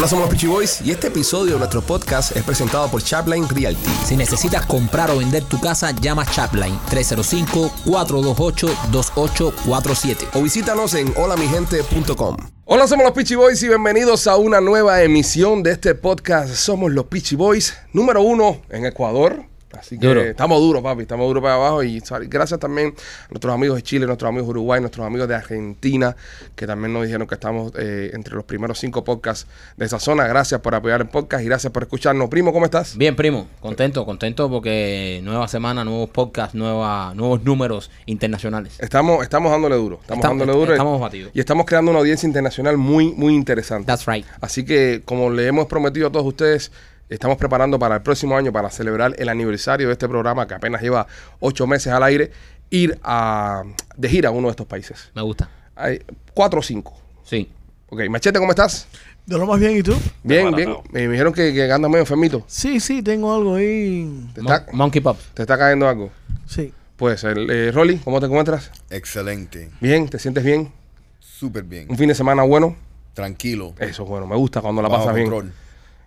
Hola, somos los Peachy Boys y este episodio de nuestro podcast es presentado por Chapline Realty. Si necesitas comprar o vender tu casa, llama Chapline 305-428-2847. O visítanos en holamigente.com. Hola, somos los Peachy Boys y bienvenidos a una nueva emisión de este podcast. Somos los Peachy Boys, número uno en Ecuador. Así que Duro. estamos duros, papi, estamos duros para abajo. Y gracias también a nuestros amigos de Chile, nuestros amigos de Uruguay, nuestros amigos de Argentina, que también nos dijeron que estamos eh, entre los primeros cinco podcasts de esa zona. Gracias por apoyar el podcast y gracias por escucharnos. Primo, ¿cómo estás? Bien, primo, contento, contento porque nueva semana, nuevos podcasts, nueva, nuevos números internacionales. Estamos, estamos dándole duro. Estamos, Estamos- dándole duro. estamos batidos. Y estamos creando una audiencia internacional muy, muy interesante. That's right. Así que, como le hemos prometido a todos ustedes, estamos preparando para el próximo año, para celebrar el aniversario de este programa que apenas lleva ocho meses al aire, ir a, de gira a uno de estos países. Me gusta. Hay cuatro o cinco. Sí. Ok, Machete, ¿cómo estás? De lo más bien, ¿y tú? Bien, bien. Me dijeron que, que andas medio enfermito. Sí, sí, tengo algo ahí. ¿Te está, Mon- Monkey Pop. te está cayendo algo? Sí. Pues, el, eh, Rolly, ¿cómo te encuentras? Excelente, Bien, ¿te sientes bien? súper bien, ¿Un fin de semana bueno? tranquilo, Eso es bueno, me gusta cuando la bajo pasas bien. control.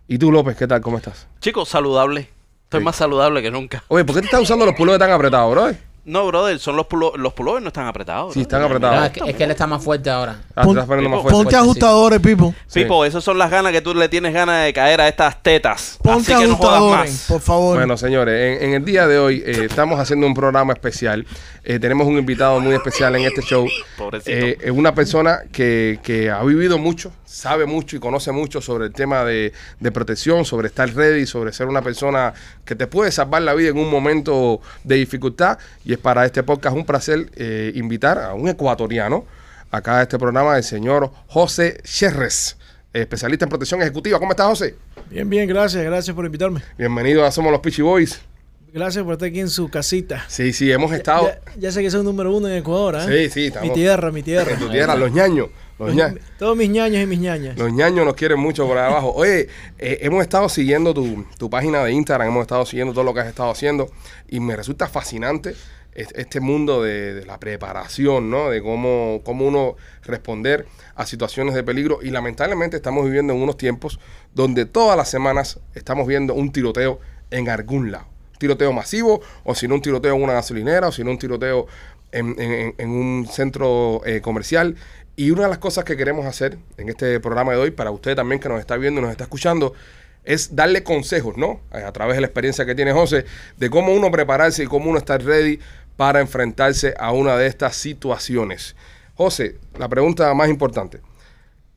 ¿Y tú, López, qué tal? ¿Cómo estás? Chicos, saludable. Estoy Sí. más saludable que nunca. Oye, ¿por qué te estás usando los pullovers tan apretados, bro? No, brother, son los pulo los pullovers no están apretados. Sí, están apretados. Ah, es, que, es que él está más fuerte ahora. Ah, te estás poniendo más fuerte. Ponte fuerte, sí. ajustadores, Pipo. Sí. Pipo, esas son las ganas que tú le tienes ganas de caer a estas tetas. Ponte Así que no jodas ajustadores, más. por favor. Bueno, señores, en, en el día de hoy eh, estamos haciendo un programa especial. Eh, tenemos un invitado muy especial en este show. Pobrecito. Eh, es una persona que, que ha vivido mucho, sabe mucho y conoce mucho sobre el tema de, de protección, sobre estar ready, sobre ser una persona que te puede salvar la vida en un momento de dificultad. Y es para este podcast un placer eh, invitar a un ecuatoriano acá a este programa, el señor José Cherres, especialista en protección ejecutiva. ¿Cómo estás, José? Bien, bien, gracias, gracias por invitarme. Bienvenido a Somos los Peachy Boys. Gracias por estar aquí en su casita. Sí, sí, hemos estado. Ya, ya sé que soy número uno en Ecuador, ¿eh? Sí, sí, estamos. Mi tierra, mi tierra. En tu tierra, los ñaños. Los, Los- ña- Todos mis ñaños y mis ñañas. los ñaños nos quieren mucho por ahí abajo. Oye, eh, hemos estado siguiendo tu, tu página de Instagram, hemos estado siguiendo todo lo que has estado haciendo y me resulta fascinante es- este mundo de, de la preparación, ¿no? De cómo, cómo uno responder a situaciones de peligro y lamentablemente estamos viviendo en unos tiempos donde todas las semanas estamos viendo un tiroteo en algún lado. Tiroteo masivo o si no un tiroteo en una gasolinera o si no un tiroteo en, en- en un centro eh, comercial. Y una de las cosas que queremos hacer en este programa de hoy, para usted también que nos está viendo y nos está escuchando, es darle consejos, ¿no? Eh, A través de la experiencia que tiene José, de cómo uno prepararse y cómo uno estar ready para enfrentarse a una de estas situaciones. José, la pregunta más importante.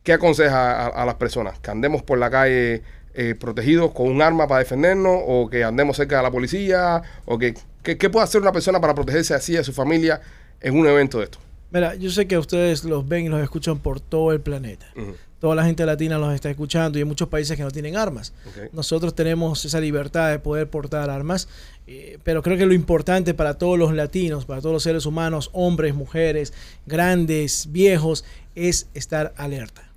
¿Qué aconseja a, las personas? ¿Que andemos por la calle eh, protegidos con un arma para defendernos? ¿O que andemos cerca de la policía? ¿O que- qué puede hacer una persona para protegerse así de su familia en un evento de esto? Mira, yo sé que ustedes los ven y los escuchan por todo el planeta. Toda la gente latina los está escuchando y hay muchos países que no tienen armas. Nosotros tenemos esa libertad de poder portar armas, eh, pero creo que lo importante para todos los latinos, para todos los seres humanos, hombres, mujeres, grandes, viejos, es estar alerta.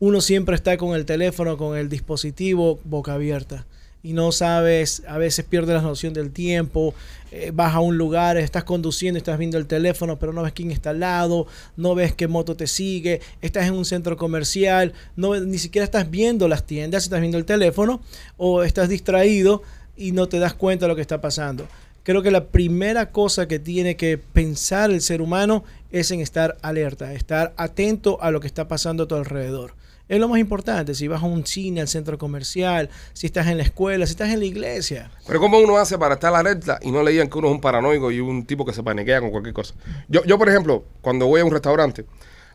Uno siempre está con el teléfono, con el dispositivo boca abierta y no sabes, a veces pierdes la noción del tiempo, eh, vas a un lugar, estás conduciendo, estás viendo el teléfono, pero no ves quién está al lado, no ves qué moto te sigue, estás en un centro comercial, no, ni siquiera estás viendo las tiendas, estás viendo el teléfono o estás distraído y no te das cuenta de lo que está pasando. Creo que la primera cosa que tiene que pensar el ser humano es en estar alerta, estar atento a lo que está pasando a tu alrededor. Es lo más importante, si vas a un cine, al centro comercial, si estás en la escuela, si estás en la iglesia. Pero ¿cómo uno hace para estar alerta y no le digan que uno es un paranoico y un tipo que se paniquea con cualquier cosa? Yo, yo por ejemplo, cuando voy a un restaurante,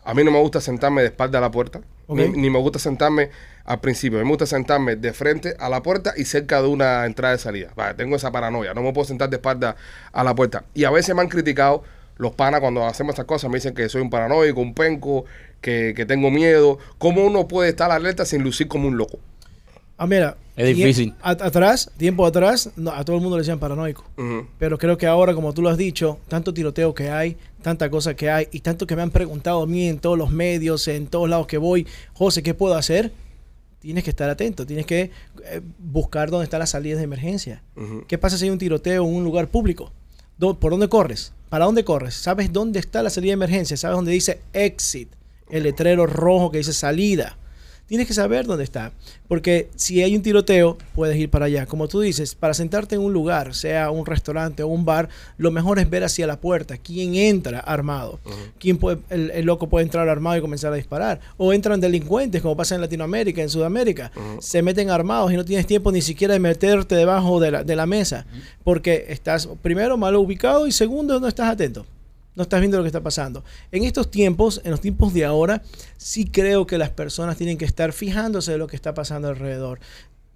a mí no me gusta sentarme de espalda a la puerta, ni, ni me gusta sentarme al principio. A mí me gusta sentarme de frente a la puerta y cerca de una entrada y salida. Vale, tengo esa paranoia, no me puedo sentar de espalda a la puerta. Y a veces me han criticado los panas cuando hacemos estas cosas, me dicen que soy un paranoico, un penco, que, que tengo miedo. ¿Cómo uno puede estar alerta sin lucir como un loco? Ah, mira. Es difícil. a- atrás, tiempo atrás, no, a todo el mundo le decían paranoico. Pero creo que ahora, como tú lo has dicho, tanto tiroteo que hay, tanta cosa que hay, y tanto que me han preguntado a mí en todos los medios, en todos lados que voy, José, ¿qué puedo hacer? Tienes que estar atento, tienes que eh, buscar dónde están las salidas de emergencia. ¿Qué pasa si hay un tiroteo en un lugar público? ¿Dó- ¿Por dónde corres? ¿Para dónde corres? ¿Sabes dónde está la salida de emergencia? ¿Sabes dónde dice exit? El letrero rojo que dice salida. tienes que saber dónde está. Porque si hay un tiroteo, puedes ir para allá. Como tú dices, para sentarte en un lugar, sea un restaurante o un bar, lo mejor es ver hacia la puerta. ¿Quién entra armado? ¿Quién puede, el, el loco puede entrar armado y comenzar a disparar? O entran delincuentes, como pasa en Latinoamérica, en Sudamérica. Se meten armados y no tienes tiempo ni siquiera de meterte debajo de la, de la mesa. Porque estás, primero, mal ubicado y segundo, no estás atento. No estás viendo lo que está pasando. En estos tiempos, en los tiempos de ahora, sí creo que las personas tienen que estar fijándose de lo que está pasando alrededor.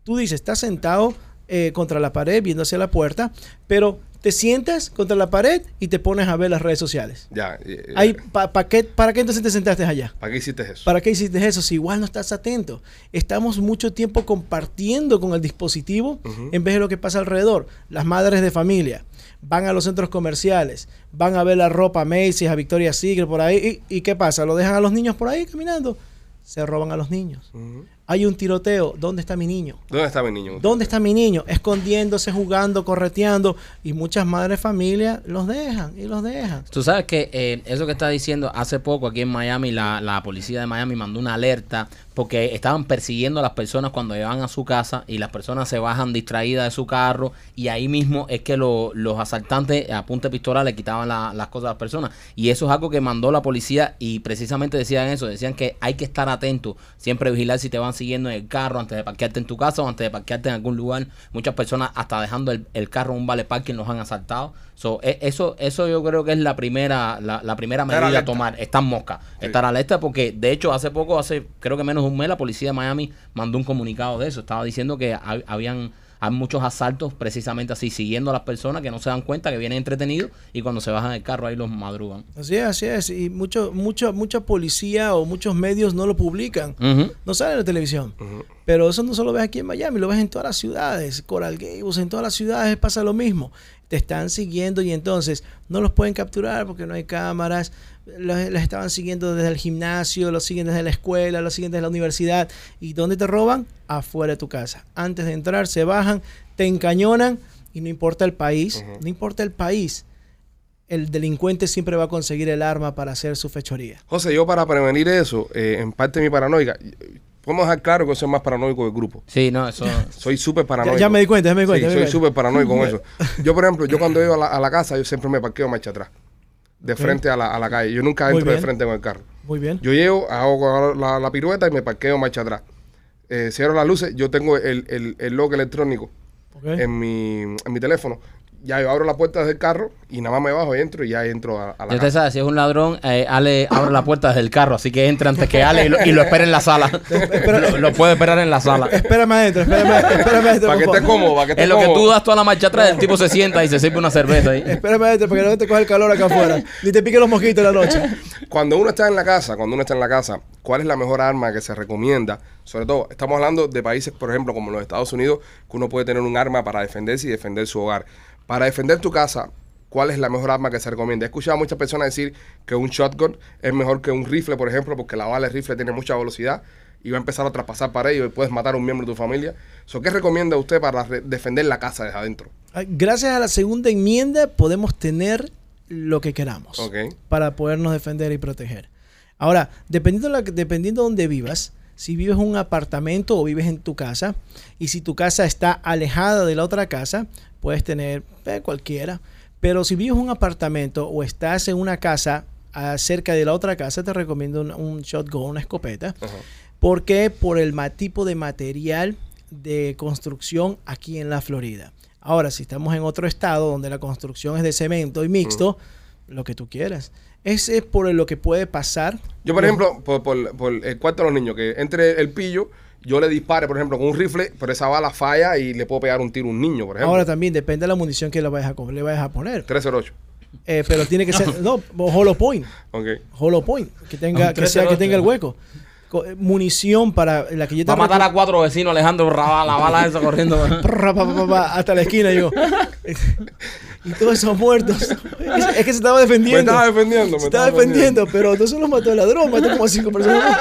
Tú dices, estás sentado eh, contra la pared, viendo hacia la puerta, pero te sientas contra la pared y te pones a ver las redes sociales. Ya. eh, eh, Ahí, pa- pa qué, ¿Para qué entonces te sentaste allá? ¿Para qué hiciste eso? ¿Para qué hiciste eso si igual no estás atento? Estamos mucho tiempo compartiendo con el dispositivo en vez de lo que pasa alrededor. Las madres de familia van a los centros comerciales, van a ver la ropa Macy's, a Victoria's Secret por ahí. ¿Y, y qué pasa? ¿Lo dejan a los niños por ahí caminando? Se roban a los niños. Hay un tiroteo. ¿Dónde está mi niño? ¿Dónde está mi niño? ¿Dónde está mi niño? Escondiéndose, jugando, correteando. Y muchas madres de familia los dejan y los dejan. Tú sabes que eh, eso que estás diciendo, hace poco aquí en Miami, la, la policía de Miami mandó una alerta porque estaban persiguiendo a las personas cuando llegan a su casa y las personas se bajan distraídas de su carro y ahí mismo es que lo- los asaltantes a punta de pistola le quitaban la- las cosas a las personas. Y eso es algo que mandó la policía y precisamente decían eso, decían que hay que estar atento, siempre vigilar si te van siguiendo en el carro antes de parquearte en tu casa o antes de parquearte en algún lugar. Muchas personas hasta dejando el, el carro en un vale parking los han asaltado. So, e- eso, eso yo creo que es la primera, la, la primera medida a tomar. Estar mosca. Sí. Estar alerta porque de hecho hace poco, hace creo que menos de un mes, la policía de Miami mandó un comunicado de eso. Estaba diciendo que ha- habían hay muchos asaltos precisamente así, siguiendo a las personas que no se dan cuenta que vienen entretenidos y cuando se bajan del carro ahí los madrugan. Así es, así es. Y mucho, mucho, mucha policía o muchos medios no lo publican. No sale en la televisión. Pero eso no solo ves aquí en Miami, lo ves en todas las ciudades. Coral Gables, en todas las ciudades pasa lo mismo. Te están siguiendo y entonces no los pueden capturar porque no hay cámaras. Los, los estaban siguiendo desde el gimnasio, los siguen desde la escuela, los siguen desde la universidad. ¿Y dónde te roban? Afuera de tu casa. Antes de entrar, se bajan, te encañonan y no importa el país, no importa el país. El delincuente siempre va a conseguir el arma para hacer su fechoría. José, yo para prevenir eso, eh, en parte mi paranoica, podemos dejar claro que yo soy más paranoico del grupo. Sí, no, eso. Soy súper paranoico. Ya, ya me di cuenta, ya me di cuenta. Sí, ya me soy súper paranoico con eso. Yo, por ejemplo, yo cuando iba a la, a la casa, yo siempre me parqueo marcha atrás. De frente a la, a la calle. Yo nunca Muy entro de frente con el carro. Muy bien. Yo llego, hago la, la pirueta y me parqueo marcha atrás. Eh, cierro las luces, yo tengo el, el, el lock electrónico en, mi, en mi teléfono. Ya yo abro la puerta del carro y nada más me bajo y entro y ya entro a, a la Ya usted casa. sabe, si es un ladrón, eh, Ale abre la puerta desde el carro, así que entra antes que Ale y lo, y lo espera en la sala. lo, lo puede esperar en la sala. Espérame adentro, espérame, espérame adentro. Para que esté cómodo, para que esté En lo que tú das toda la marcha atrás, el tipo se sienta y se sirve una cerveza ahí. Espérame adentro para que no te coja el calor acá afuera. Ni te piquen los mosquitos en la noche. Cuando uno está en la casa, cuando uno está en la casa, ¿cuál es la mejor arma que se recomienda? Sobre todo, estamos hablando de países, por ejemplo, como los Estados Unidos, que uno puede tener un arma para defenderse y defender su hogar. Para defender tu casa, ¿cuál es la mejor arma que se recomienda? He escuchado a muchas personas decir que un shotgun es mejor que un rifle, por ejemplo, porque la bala de rifle tiene mucha velocidad y va a empezar a traspasar paredes y puedes matar a un miembro de tu familia. So, ¿Qué recomienda usted para defender la casa desde adentro? Gracias a la segunda enmienda podemos tener lo que queramos para podernos defender y proteger. Ahora, dependiendo de, la, dependiendo de donde vivas, si vives en un apartamento o vives en tu casa, y si tu casa está alejada de la otra casa, puedes tener eh, cualquiera. Pero si vives en un apartamento o estás en una casa ah, cerca de la otra casa, te recomiendo un, un shotgun, una escopeta. Ajá. ¿Por qué? Por el tipo de material de construcción aquí en la Florida. Ahora, si estamos en otro estado donde la construcción es de cemento y mixto, lo que tú quieras. Ese es por lo que puede pasar. Yo, por ejemplo, por, por- por el cuarto de los niños, que entre el pillo, yo le dispare, por ejemplo, con un rifle, pero esa bala falla y le puedo pegar un tiro a un niño, por ejemplo. Ahora también depende de la munición que le vayas a, le vayas a poner. 308. Eh, pero tiene que ser, no, hollow point. Ok. Hollow point. Que tenga, Un que sea, que 308. tenga el hueco. Co- eh, Munición para la que yo te Va a matar a cuatro vecinos, Alejandro Rabal, la bala esa corriendo. Hasta la esquina yo. y todos esos muertos. Es, es que se estaba Me defendiendo. estaba defendiendo, me Se estaba defendiendo, pero no solo mató al ladrón, mató como a cinco personas.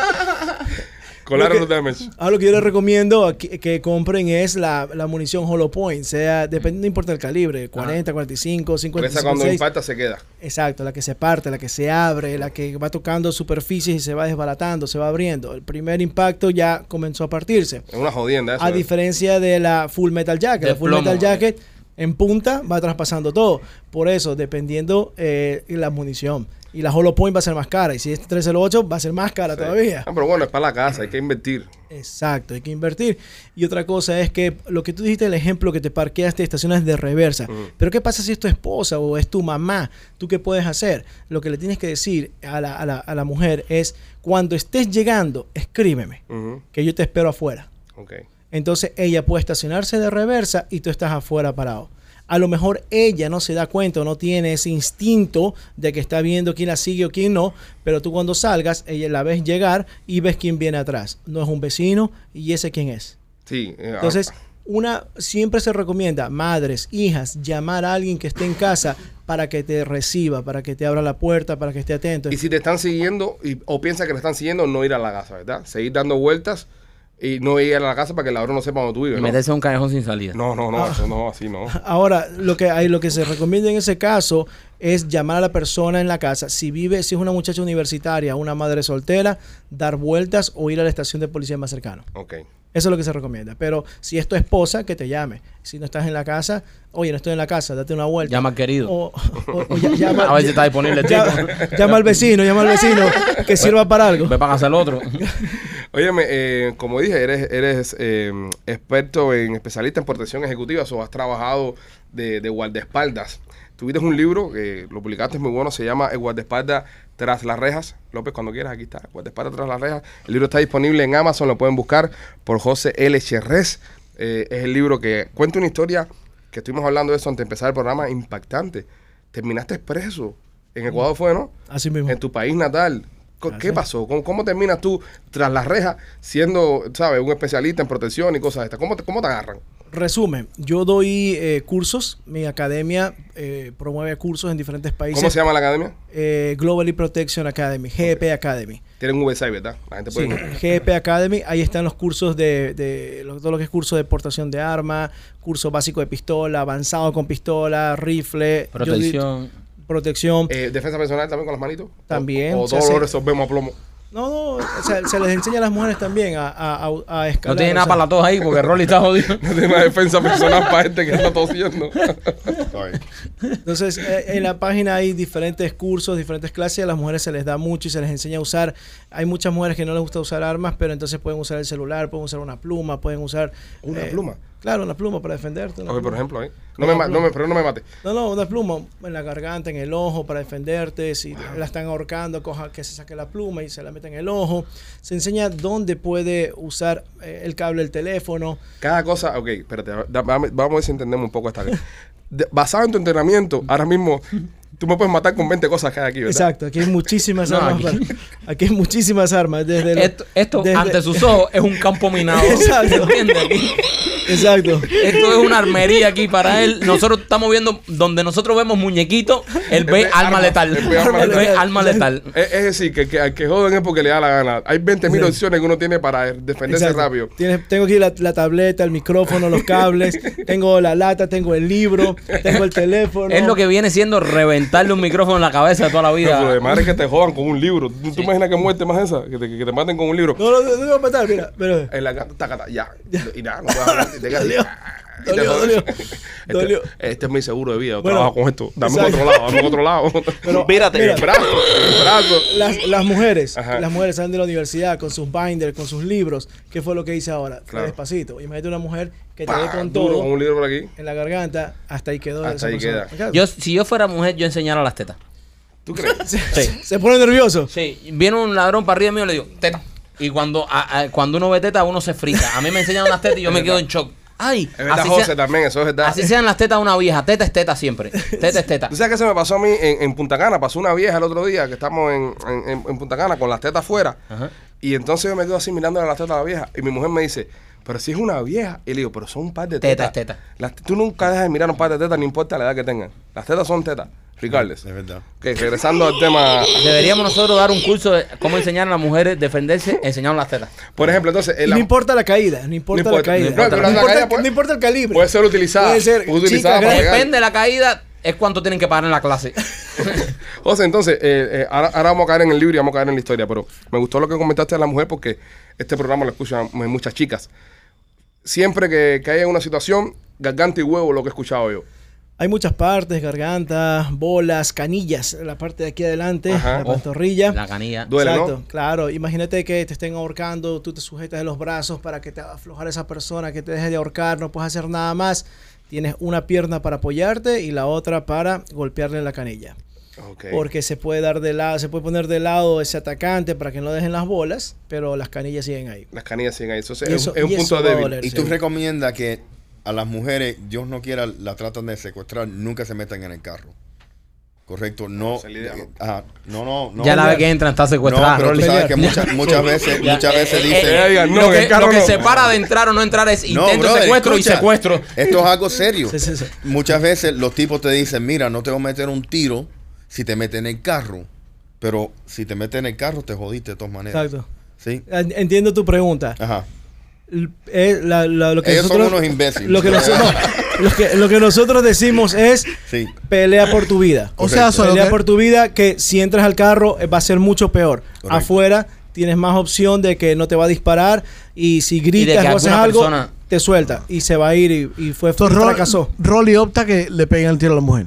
Collateral Lo que- damage. Ah, lo que yo les recomiendo que, que compren es la, la munición Hollow Point, sea, depende, no importa el calibre, 40, 45, Porque 50, esa cuando 56. impacta se queda. Exacto, la que se parte, la que se abre, la que va tocando superficies y se va desbaratando, se va abriendo. El primer impacto ya comenzó a partirse. Es una jodienda eso. A eh. diferencia de la Full Metal Jacket. De la Full plomo. Metal Jacket en punta va traspasando todo. Por eso, dependiendo eh, la munición. Y la Hollow Point va a ser más cara. Y si es 308, va a ser más cara todavía. Ah, pero bueno, es para la casa, hay que invertir. Exacto, hay que invertir. Y otra cosa es que lo que tú dijiste, el ejemplo que te parqueaste, estacionas de reversa. Pero ¿qué pasa si es tu esposa o es tu mamá? ¿Tú qué puedes hacer? Lo que le tienes que decir a la, a la- a la mujer es, cuando estés llegando, escríbeme, que yo te espero afuera. Ok. Entonces ella puede estacionarse de reversa y tú estás afuera parado. A lo mejor ella no se da cuenta o no tiene ese instinto de que está viendo quién la sigue o quién no, pero tú cuando salgas, ella la ves llegar y ves quién viene atrás. No es un vecino y ese quién es. Sí. eh, Entonces, ah, una siempre se recomienda, madres, hijas, llamar a alguien que esté en casa para que te reciba, para que te abra la puerta, para que esté atento. y si te están siguiendo y, o piensa que te están siguiendo, no ir a la casa, ¿verdad? Seguir dando vueltas y no ir a la casa para que el ladrón no sepa dónde tú vives. ¿no? meterse un callejón sin salida. No, no, Ah. no, eso no, así no. Ahora, lo que hay, lo que se recomienda en ese caso es llamar a la persona en la casa. Si vive, si es una muchacha universitaria, una madre soltera, dar vueltas o ir a la estación de policía más cercano. Ok. Eso es lo que se recomienda. Pero si es tu esposa, que te llame. Si no estás en la casa, oye, no estoy en la casa, date una vuelta. Llama al querido. O, o- o ya- llama, A ver si está disponible el llama, llama al vecino, llama al vecino que sirva para algo. Ve para casa el otro. Óyeme, eh, como dije, eres, eres eh, experto en especialista en protección ejecutiva, o has trabajado de, de guardaespaldas. Tuviste un libro que lo publicaste, es muy bueno, se llama El guardaespaldas tras las rejas. López, cuando quieras, aquí está, guardaespaldas tras las rejas. El libro está disponible en Amazon, lo pueden buscar por José L. Cherrés. Eh, es el libro que cuenta una historia que estuvimos hablando de eso antes de empezar el programa, impactante. Terminaste preso. En Ecuador fue, ¿no? Así mismo. en tu país natal. ¿Qué pasó? ¿Cómo, cómo terminas tú tras las rejas siendo, sabes, un especialista en protección y cosas de estas? ¿Cómo te, cómo te agarran? Resumen, yo doy eh, cursos, mi academia eh, promueve cursos en diferentes países. ¿Cómo se llama la academia? Eh, Globally Protection Academy, GEP Academy. Tienen un website, ¿verdad? La gente puede Sí, ir. GEP Academy, ahí están los cursos de, de lo- todo lo que es curso de portación de arma, curso básico de pistola, avanzado con pistola, rifle, yo di- Protección. Eh, ¿Defensa personal también con las manitos? ¿O- También, ¿O, todos hace- lo resolvemos a plomo? No, no, o sea, se les enseña a las mujeres también a, a, escalar. No tiene o nada sea, para la tos ahí porque Rolly está jodido. No tiene una defensa personal para gente que está tosiendo. Entonces, eh, en la página hay diferentes cursos, diferentes clases. A las mujeres se les da mucho y se les enseña a usar. Hay muchas mujeres que no les gusta usar armas, pero entonces pueden usar el celular, pueden usar una pluma, pueden usar. ¿Una eh, pluma? Claro, una pluma para defenderte. Ok, por pluma. ejemplo, ahí. No me, ma- no me, pero no me mate. No, no, una pluma en la garganta, en el ojo para defenderte. Si la están ahorcando, coja que se saque la pluma y se la meta en el ojo. Se enseña dónde puede usar eh, el cable del teléfono. Cada cosa, ok, espérate, vamos a ver si entendemos un poco esta. Basado en tu entrenamiento, ahora mismo tú me puedes matar con 20 cosas que hay aquí, ¿verdad? Exacto, aquí hay muchísimas No, armas. aquí- para- Aquí hay muchísimas armas. Desde lo- Esto, esto desde- ante sus ojos es un campo minado. Exacto. Exacto. Esto es una armería aquí para él. Nosotros estamos viendo donde nosotros vemos muñequitos, él ve arma arma, letal. él ve arma ve letal. arma letal. Es, es decir, que, que al que joden es porque le da la gana. Hay 20 mil Sí. opciones que uno tiene para defenderse Exacto. rápido. Tienes- tengo aquí la, la tableta, el micrófono, los cables, tengo la lata, tengo el libro, tengo el teléfono. Es lo que viene siendo reventarle un micrófono en la cabeza toda la No, pero de vida. madre que te jodan con un libro. ¿Tú, tú imaginas que muerte más esa? Que te, que te maten con un libro. No, no, no, no voy a matar, mira, pero En la taca, taca, ya. Y nada, no Dolió. Este, Dolió. este es mi seguro de vida. Yo Bueno, trabajo con esto. Dame exacto. otro lado, dame otro lado. Pero, Mírate. mira, el brazo, el brazo. las, las mujeres, Ajá. las mujeres salen de la universidad con sus binders, con sus libros. ¿Qué fue lo que hice ahora? Fue Claro. Despacito. Imagínate una mujer que te dé con duro, todo con un libro por aquí. en la garganta, hasta ahí quedó. Hasta esa ahí persona. queda. Yo, si yo fuera mujer, yo enseñara las tetas. ¿Tú crees? Sí. Se pone nervioso. Sí, viene un ladrón para arriba mío y le digo, teta. Y cuando, a- a- cuando uno ve teta, uno se frica. A mí me enseñan unas tetas y yo me quedo en shock. Ay, Es verdad, así, José, sea- también, eso es verdad. así sean las tetas de una vieja. Teta es teta siempre. Teta es teta. ¿Tú sabes qué se me pasó a mí en, en Punta Cana? Pasó una vieja el otro día que estamos en, en- Punta Cana con las tetas afuera. Ajá. Y entonces yo me quedo así mirando las tetas a la vieja. Y mi mujer me dice, pero si es una vieja. Y le digo, pero son un par de Teta tetas. es teta. Las- tú nunca dejas de mirar un par de tetas, no importa la edad que tengan. Las tetas son tetas. Regardless. Es verdad. Ok, regresando al tema. Deberíamos nosotros dar un curso de cómo enseñar a las mujeres a defenderse, enseñar las tetas. Por ejemplo, entonces. No importa la caída, no importa, importa, la caída. no importa, No pero la importa, caída puede- no importa el calibre. puede ser utilizada. Puede ser Puede utilizada chica, para. Depende de la caída, es cuánto tienen que pagar en la clase. José, entonces, eh, eh, ahora, ahora vamos a caer en el libro y vamos a caer en la historia, pero me gustó lo que comentaste de la mujer porque este programa lo escuchan mu- muchas chicas. Siempre que, que haya una situación, garganta y huevo, lo que he escuchado yo. Hay muchas partes, garganta, bolas, canillas, la parte de aquí adelante, Ajá. la Oh. pantorrilla. La canilla. Duele, Exacto, ¿no? claro. Imagínate que te estén ahorcando, tú te sujetas de los brazos para que te haga aflojar esa persona, que te deje de ahorcar, no puedes hacer nada más. Tienes una pierna para apoyarte y la otra para golpearle la canilla. Ok. Porque se puede dar de lado, se puede poner de lado ese atacante para que no dejen las bolas, pero las canillas siguen ahí. Las canillas siguen ahí. Eso es, Y eso- es un y punto débil. doler. Y tú Sí. recomiendas que a las mujeres, Dios no quiera, la tratan de secuestrar, nunca se metan en el carro. Correcto, no. Idea, ¿no? Ajá, no, no, no. ya la vez que entran está secuestrada. No, pero tú sabes que muchas, muchas veces, muchas eh, veces eh, dicen. eh, no, lo que, lo que no. separa de entrar o no entrar es intento brother, secuestro y secuestro. Esto es algo serio. Sí, sí, sí. Muchas veces los tipos te dicen, mira, no te voy a meter un tiro si te meten en el carro. Pero si te meten en el carro, te jodiste de todas maneras. Exacto. ¿Sí? En- Entiendo tu pregunta. Ajá. Eh, la- la- lo que Ellos son nosotros- unos imbéciles. Lo que, nosotros, lo, que, lo que nosotros decimos es Sí. pelea por tu vida. O sea, pelea por tu vida que si entras al carro eh, va a ser mucho peor. Correcto. Afuera tienes más opción de que no te va a disparar y si gritas o haces algo, persona- te suelta y se va a ir y, y fue Entonces, fracasó. Rolly opta que le peguen el tiro a la mujer.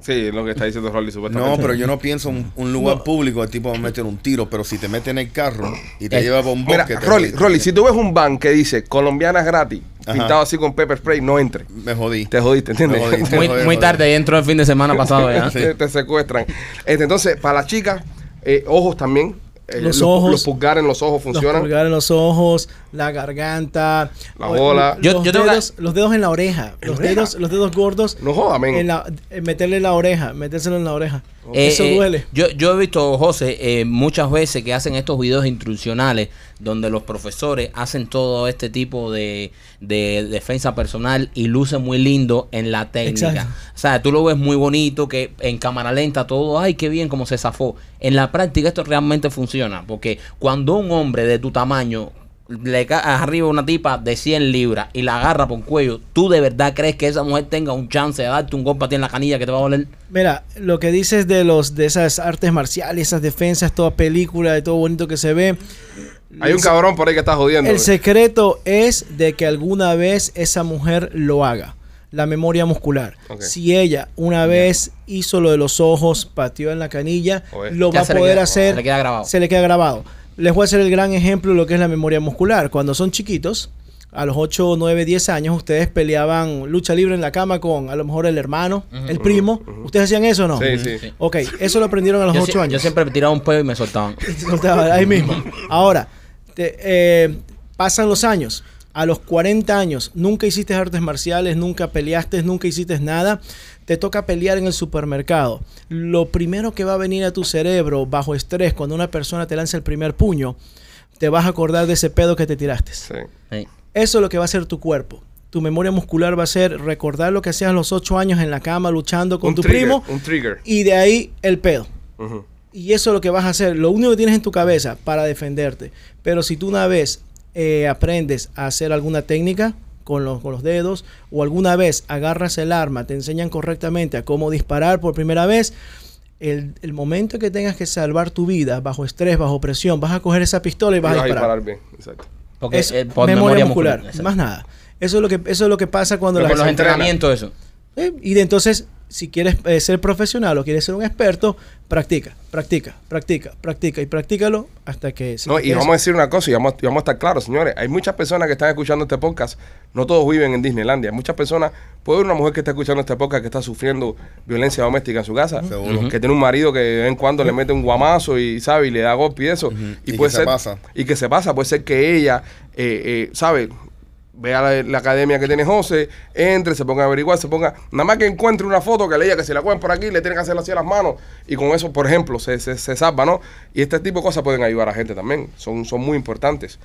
Sí, es lo que está diciendo Rolly, supuestamente. No, pero yo no pienso en un lugar público el tipo va a meter un tiro, pero si te mete en el carro y te Eh, lleva por un Mira, Rolly. Rolly, si tú ves un van que dice colombianas gratis, Ajá. pintado así con pepper spray, no entre. me jodí. Te jodiste, ¿entiendes? Jodí. Muy, joder, muy joder. tarde, entró el fin de semana pasado ya. te, te secuestran. Este, entonces, para las chicas, eh, ojos también. Eh, Los ojos. Los pulgares en los ojos Los funcionan. pulgares en los ojos, la garganta, La bola. Los, Yo- yo tengo que- dedos, los dedos en la oreja, ¿En los oreja? dedos, los dedos gordos No jodas, men. en la, en meterle en la oreja, metérselo en la oreja. Eh, Eso eh, duele. Yo, yo he visto, José, eh, muchas veces que hacen estos videos instruccionales donde los profesores hacen todo este tipo de, de defensa personal y lucen muy lindo en la técnica. Exacto. O sea, tú lo ves muy bonito, que en cámara lenta todo, ay, qué bien como se zafó. En la práctica esto realmente funciona, porque cuando un hombre de tu tamaño le cae arriba una tipa de 100 libras y la agarra por cuello, ¿tú de verdad crees que esa mujer tenga un chance de darte un golpe a ti en la canilla que te va a doler? Mira, lo que dices de los de esas artes marciales, esas defensas, toda película, de todo bonito que se ve. Hay un cabrón por ahí que está jodiendo. El secreto es de que alguna vez esa mujer lo haga. La memoria muscular. Si ella una vez hizo lo de los ojos, pateó en la canilla, Oye. lo Ya va a poder queda- hacer. se le queda grabado. Se le queda grabado. Les voy a hacer el gran ejemplo de lo que es la memoria muscular. Cuando son chiquitos, a los 8, 9, 10 años, ustedes peleaban lucha libre en la cama con a lo mejor el hermano, el primo. ¿Ustedes hacían eso o no? Sí, sí. Sí. Ok, eso lo aprendieron a los Yo, 8 sie- años. yo siempre tiraba un pedo y me soltaban. Soltaba ahí mismo. Ahora, te- eh, pasan los años. A los 40 años, nunca hiciste artes marciales, nunca peleaste, nunca hiciste nada. Te toca pelear en el supermercado. Lo primero que va a venir a tu cerebro bajo estrés cuando una persona te lanza el primer puño, te vas a acordar de ese pedo que te tiraste. Sí. Sí. Eso es lo que va a hacer tu cuerpo. Tu memoria muscular va a ser recordar lo que hacías a los 8 años en la cama luchando con Un tu trigger, primo Un trigger. y de ahí el pedo. Y eso es lo que vas a hacer. Lo único que tienes en tu cabeza para defenderte. Pero si tú una vez eh, aprendes a hacer alguna técnica con los, con los dedos o alguna vez agarras el arma, te enseñan correctamente a cómo disparar por primera vez, el, el momento que tengas que salvar tu vida bajo estrés, bajo presión, vas a coger esa pistola y vas Y a disparar. bien. Exacto. Porque Es eh, por memoria, muscular, exacto. más nada. Eso es lo que, eso es lo que pasa cuando Pero la con los entrena. entrenamientos, eso. eh, Y de entonces, si quieres eh, ser profesional o quieres ser un experto, practica, practica, practica, practica y practícalo hasta que se No, y vamos a decir una cosa y vamos, y vamos a estar claros, señores. Hay muchas personas que están escuchando este podcast. No todos viven en Disneylandia. Muchas personas, puede haber una mujer que está escuchando este podcast que está sufriendo violencia doméstica en su casa. Seguro. Que tiene un marido que de vez en cuando le mete un guamazo y, ¿sabe? Y le da golpe y eso. Y Y, que puede se ser. pasa. Y que se pasa. Puede ser que ella, eh, eh, ¿sabe? Vea la, la academia que tiene José, entre, se ponga a averiguar, se ponga. Nada más que encuentre una foto que le diga que si la cogen por aquí, le tienen que hacer así a las manos. Y con eso, por ejemplo, se, se, se salva, ¿no? Y este tipo de cosas pueden ayudar a gente también. Son, son muy importantes.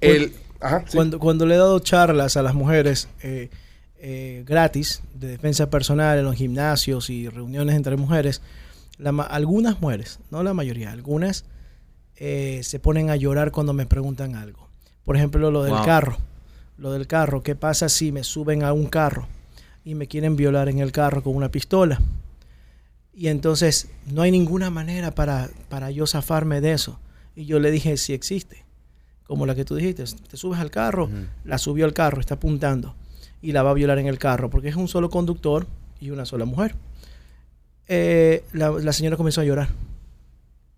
El, ajá, sí. cuando, cuando le he dado charlas a las mujeres, eh, eh, gratis de defensa personal en los gimnasios y reuniones entre mujeres, la algunas mujeres, no la mayoría, algunas eh, se ponen a llorar cuando me preguntan algo. Por ejemplo, lo del Wow. carro. Lo del carro. ¿Qué pasa si me suben a un carro y me quieren violar en el carro con una pistola? Y entonces no hay ninguna manera para, para yo zafarme de eso. Y yo le dije, si existe. Como la que tú dijiste, te subes al carro, la subió al carro, está apuntando y la va a violar en el carro porque es un solo conductor y una sola mujer. Eh, la, la señora comenzó a llorar.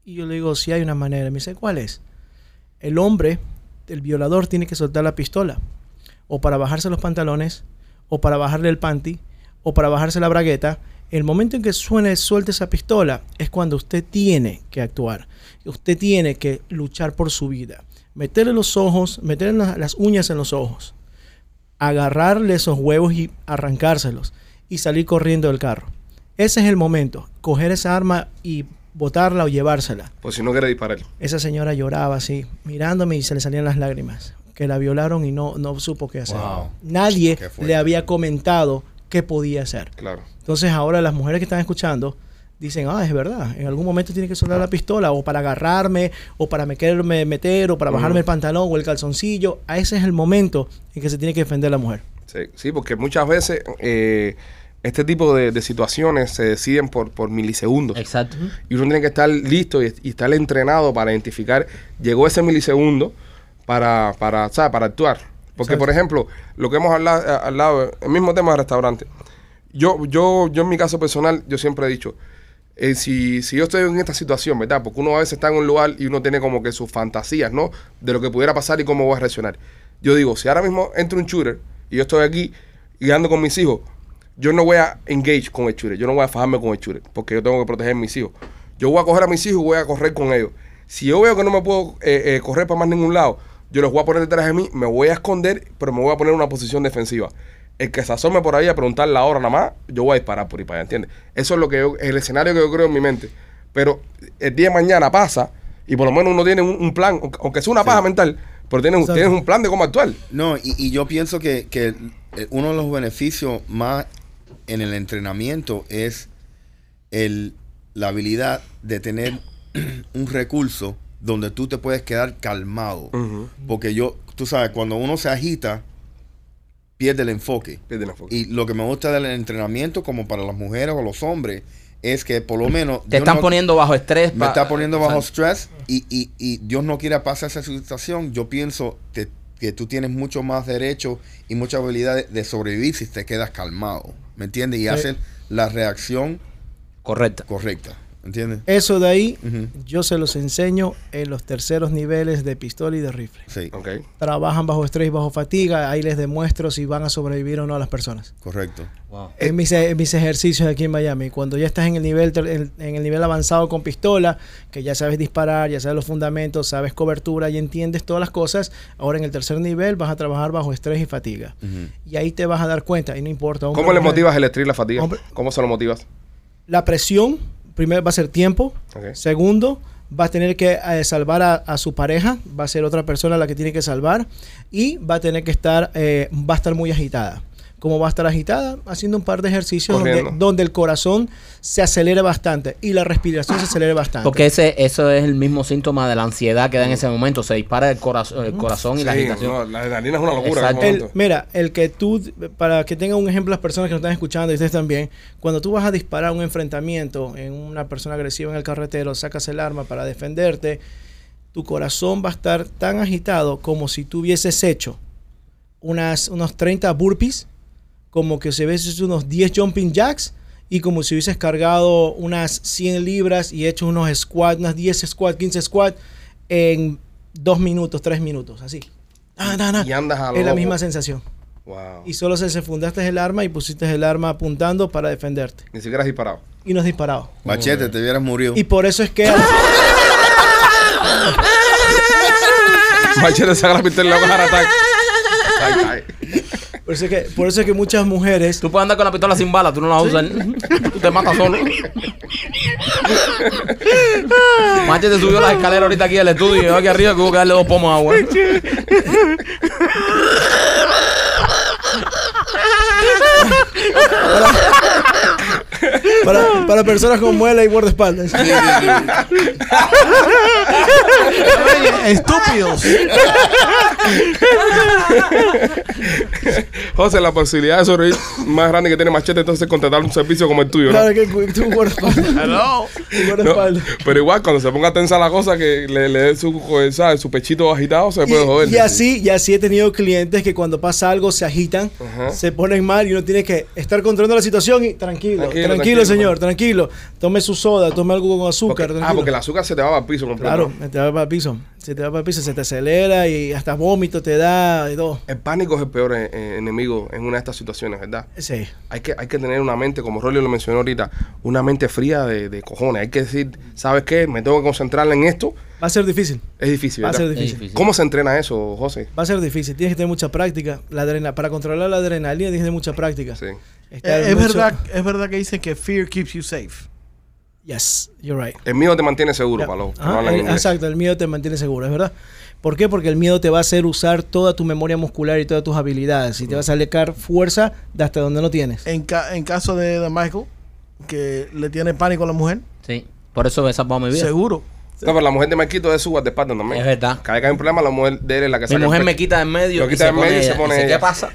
Y yo le digo, si hay una manera. Me dice, ¿cuál es? El hombre, el violador, tiene que soltar la pistola. O para bajarse los pantalones, o para bajarle el panty, o para bajarse la bragueta. El momento en que suene, suelte esa pistola, es cuando usted tiene que actuar. Usted tiene que luchar por su vida. Meterle los ojos, meterle la- las uñas en los ojos. Agarrarle esos huevos y arrancárselos. Y salir corriendo del carro. Ese es el momento. Coger esa arma y botarla o llevársela. Pues si no quiere disparar. Esa señora lloraba así, mirándome y se le salían las lágrimas. Que la violaron y no, no supo qué hacer. Wow. Nadie Qué le había comentado qué podía hacer. Claro. Entonces ahora las mujeres que están escuchando dicen, ah, es verdad, en algún momento tiene que soltar la pistola o para agarrarme o para me quererme meter o para bajarme el pantalón o el calzoncillo. A ese es el momento en que se tiene que defender la mujer. Sí, sí, porque muchas veces eh, este tipo de, de situaciones se deciden por, por milisegundos. Exacto. Y uno tiene que estar listo y, y estar entrenado para identificar, llegó ese milisegundo para, para, ¿sabes? para actuar. Porque, por ejemplo, lo que hemos hablado, hablado, el mismo tema del restaurante. Yo, yo, yo en mi caso personal, yo siempre he dicho, eh, si, si yo estoy en esta situación, ¿verdad? Porque uno a veces está en un lugar y uno tiene como que sus fantasías, ¿no? De lo que pudiera pasar y cómo voy a reaccionar. Yo digo, si ahora mismo entra un shooter y yo estoy aquí y ando con mis hijos, yo no voy a engage con el shooter, yo no voy a fajarme con el shooter, porque yo tengo que proteger a mis hijos. Yo voy a coger a mis hijos y voy a correr con ellos. Si yo veo que no me puedo eh, eh, correr para más ningún lado, yo los voy a poner detrás de mí, me voy a esconder, pero me voy a poner en una posición defensiva. El que se asome por ahí a preguntar la hora nada más, yo voy a disparar por ahí para allá, ¿entiendes? Eso es lo que yo- el escenario que yo creo en mi mente. Pero el día de mañana pasa y por lo menos uno tiene un, un plan, aunque- sea una paja mental, pero tienes, tienes un plan de cómo actuar. No, y, y yo pienso que, que eh, uno de los beneficios más en el entrenamiento es el, la habilidad de tener un recurso donde tú te puedes quedar calmado. Porque yo, tú sabes, cuando uno se agita, pierde el enfoque. Pierde el enfoque. Y lo que me gusta del entrenamiento, como para las mujeres o los hombres, es que por lo menos... Te Dios están no- poniendo bajo estrés. me está poniendo bajo stress y, y, y Dios no quiere pasar esa situación, yo pienso que, que tú tienes mucho más derecho y mucha habilidad de, de sobrevivir si te quedas calmado, ¿me entiendes? Y Sí. hacer la reacción Correcto. correcta, ¿entiendes? Eso de ahí yo se los enseño en los terceros niveles de pistola y de rifle. Sí, Ok. Trabajan bajo estrés y bajo fatiga, ahí les demuestro si van a sobrevivir o no a las personas. correcto. Wow. En mis, en mis ejercicios aquí en Miami, cuando ya estás en el nivel en, en el nivel avanzado con pistola, que ya sabes disparar, ya sabes los fundamentos, sabes cobertura y entiendes todas las cosas, ahora en el tercer nivel vas a trabajar bajo estrés y fatiga. Y ahí te vas a dar cuenta, y no importa. hombre ¿Cómo le motivas el estrés y la fatiga? Hombre. ¿Cómo se lo motivas? La presión, primero va a ser tiempo. Segundo, va a tener que eh, salvar a, a su pareja, va a ser otra persona la que tiene que salvar y va a tener que estar, eh, va a estar muy agitada. ¿Cómo va a estar agitada? Haciendo un par de ejercicios donde, el corazón se acelere bastante y la respiración se acelere bastante. Porque ese, eso es el mismo síntoma de la ansiedad que da en ese momento. Se dispara el corazón, el corazón y la agitación. no, la adrenalina es una locura. en El- mira, el que tú, para que tengan un ejemplo las personas que nos están escuchando y ustedes también, cuando tú vas a disparar un enfrentamiento en una persona agresiva en el carretero, sacas el arma para defenderte, tu corazón va a estar tan agitado como si tú hubieses hecho unas, unos 30 burpees, como que si hubieses hecho unos 10 jumping jacks y como si hubieses cargado unas 100 libras y hecho unos squats, unas 10 squats, 15 squats en 2 minutos, 3 minutos, así. Ah, na, na. Y andas a lo Es la misma sensación. Wow. Y solo se, se fundaste el arma y pusiste el arma apuntando para defenderte. Ni siquiera has disparado. Y no has disparado. Machete, te hubieras murido. Y por eso es que... Machete saca la pistola por, eso es que por eso es que muchas mujeres... Tú puedes andar con la pistola sin bala, tú no la usas. Tú te matas solo. Machete subió las escaleras ahorita aquí al estudio y yo aquí arriba que hubo que darle dos pomos de agua. para personas con muela y guardaespaldas. Estúpidos. José, la posibilidad de sobrevivir más grande que tiene Machete, entonces es contratar un servicio como el tuyo, ¿no? Claro que tú un guardaespaldas. Hello. No, pero igual, cuando se ponga tensa la cosa, que le, le dé su, ¿sabes? su pechito agitado, se puede joder. Y, y así, y así he tenido clientes que cuando pasa algo se agitan, Ajá. se ponen mal y uno tiene que estar controlando la situación y tranquilo, Tranquilo, tranquilo, tranquilo, señor, man. tranquilo. Tome su soda, tome algo con Porque- azúcar. ah, porque el azúcar se te va al piso completo. Claro, se te va para el piso. Se te va para el piso, se te acelera y hasta vómito te da y todo. El pánico es el peor eh, eh, enemigo en una de estas situaciones, ¿verdad? Sí. Hay que, hay que tener una mente, como Rolly lo mencionó ahorita, una mente fría de, de cojones. Hay que decir, ¿sabes qué? Me tengo que concentrar en esto. Va a ser difícil. Es difícil, Va a ¿verdad? ser difícil. difícil. ¿Cómo se entrena eso, José? Va a ser difícil. Tienes que tener mucha práctica. La adrena, para controlar la adrenalina tienes que tener mucha práctica. Sí. Eh, es, mucho- verdad, es verdad que dicen que fear keeps you safe. Yes, you're right. El miedo te mantiene seguro, Ya. para los que Ajá, no hablan el- inglés. exacto, el miedo te mantiene seguro, es verdad. ¿Por qué? Porque el miedo te va a hacer usar toda tu memoria muscular y todas tus habilidades. Y te va a sacar fuerza de hasta donde no tienes. En, ca- en caso de, de Michael, que le tiene pánico a la mujer, Sí. Por eso salvado mi vida. seguro. No, pero la mujer de Marquito es su guardaespaldas también. Es verdad. Cada vez que hay un problema, la mujer de él es la que Mi saca el mujer me quita en medio. Lo quita se en medio y se pone ella. ¿Qué pasa?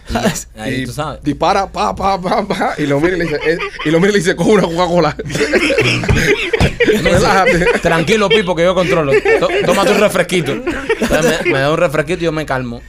Y ahí Y tú sabes. dispara, pa, pa, pa, pa, y lo mira y le dice, eh, y lo mira y le dice, coge una Coca-Cola. Relájate. Tranquilo, Pipo, que yo controlo. To- Tómate un refresquito. Entonces me, me da un refresquito y yo me calmo.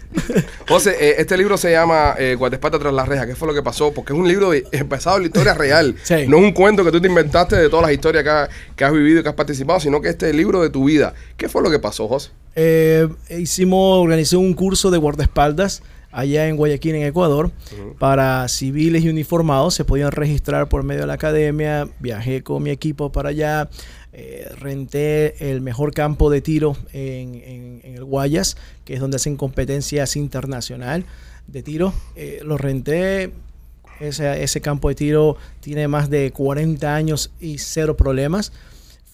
José, eh, este libro se llama eh, Guardaespaldas tras la reja. ¿Qué fue lo que pasó? Porque es un libro de- basado en la historia real. Sí. No es un cuento que tú te inventaste de todas las historias que, ha- que has vivido y que has participado, sino que este libro de tu vida. ¿Qué fue lo que pasó, José? Eh, hicimos, organizé un curso de guardaespaldas allá en Guayaquil, en Ecuador, para civiles y uniformados. Se podían registrar por medio de la academia. Viajé con mi equipo para allá. eh, renté el mejor campo de tiro en, en- en el Guayas, que es donde hacen competencias internacional de tiro. Eh, lo renté. Ese, ese campo de tiro tiene más de 40 años y cero problemas.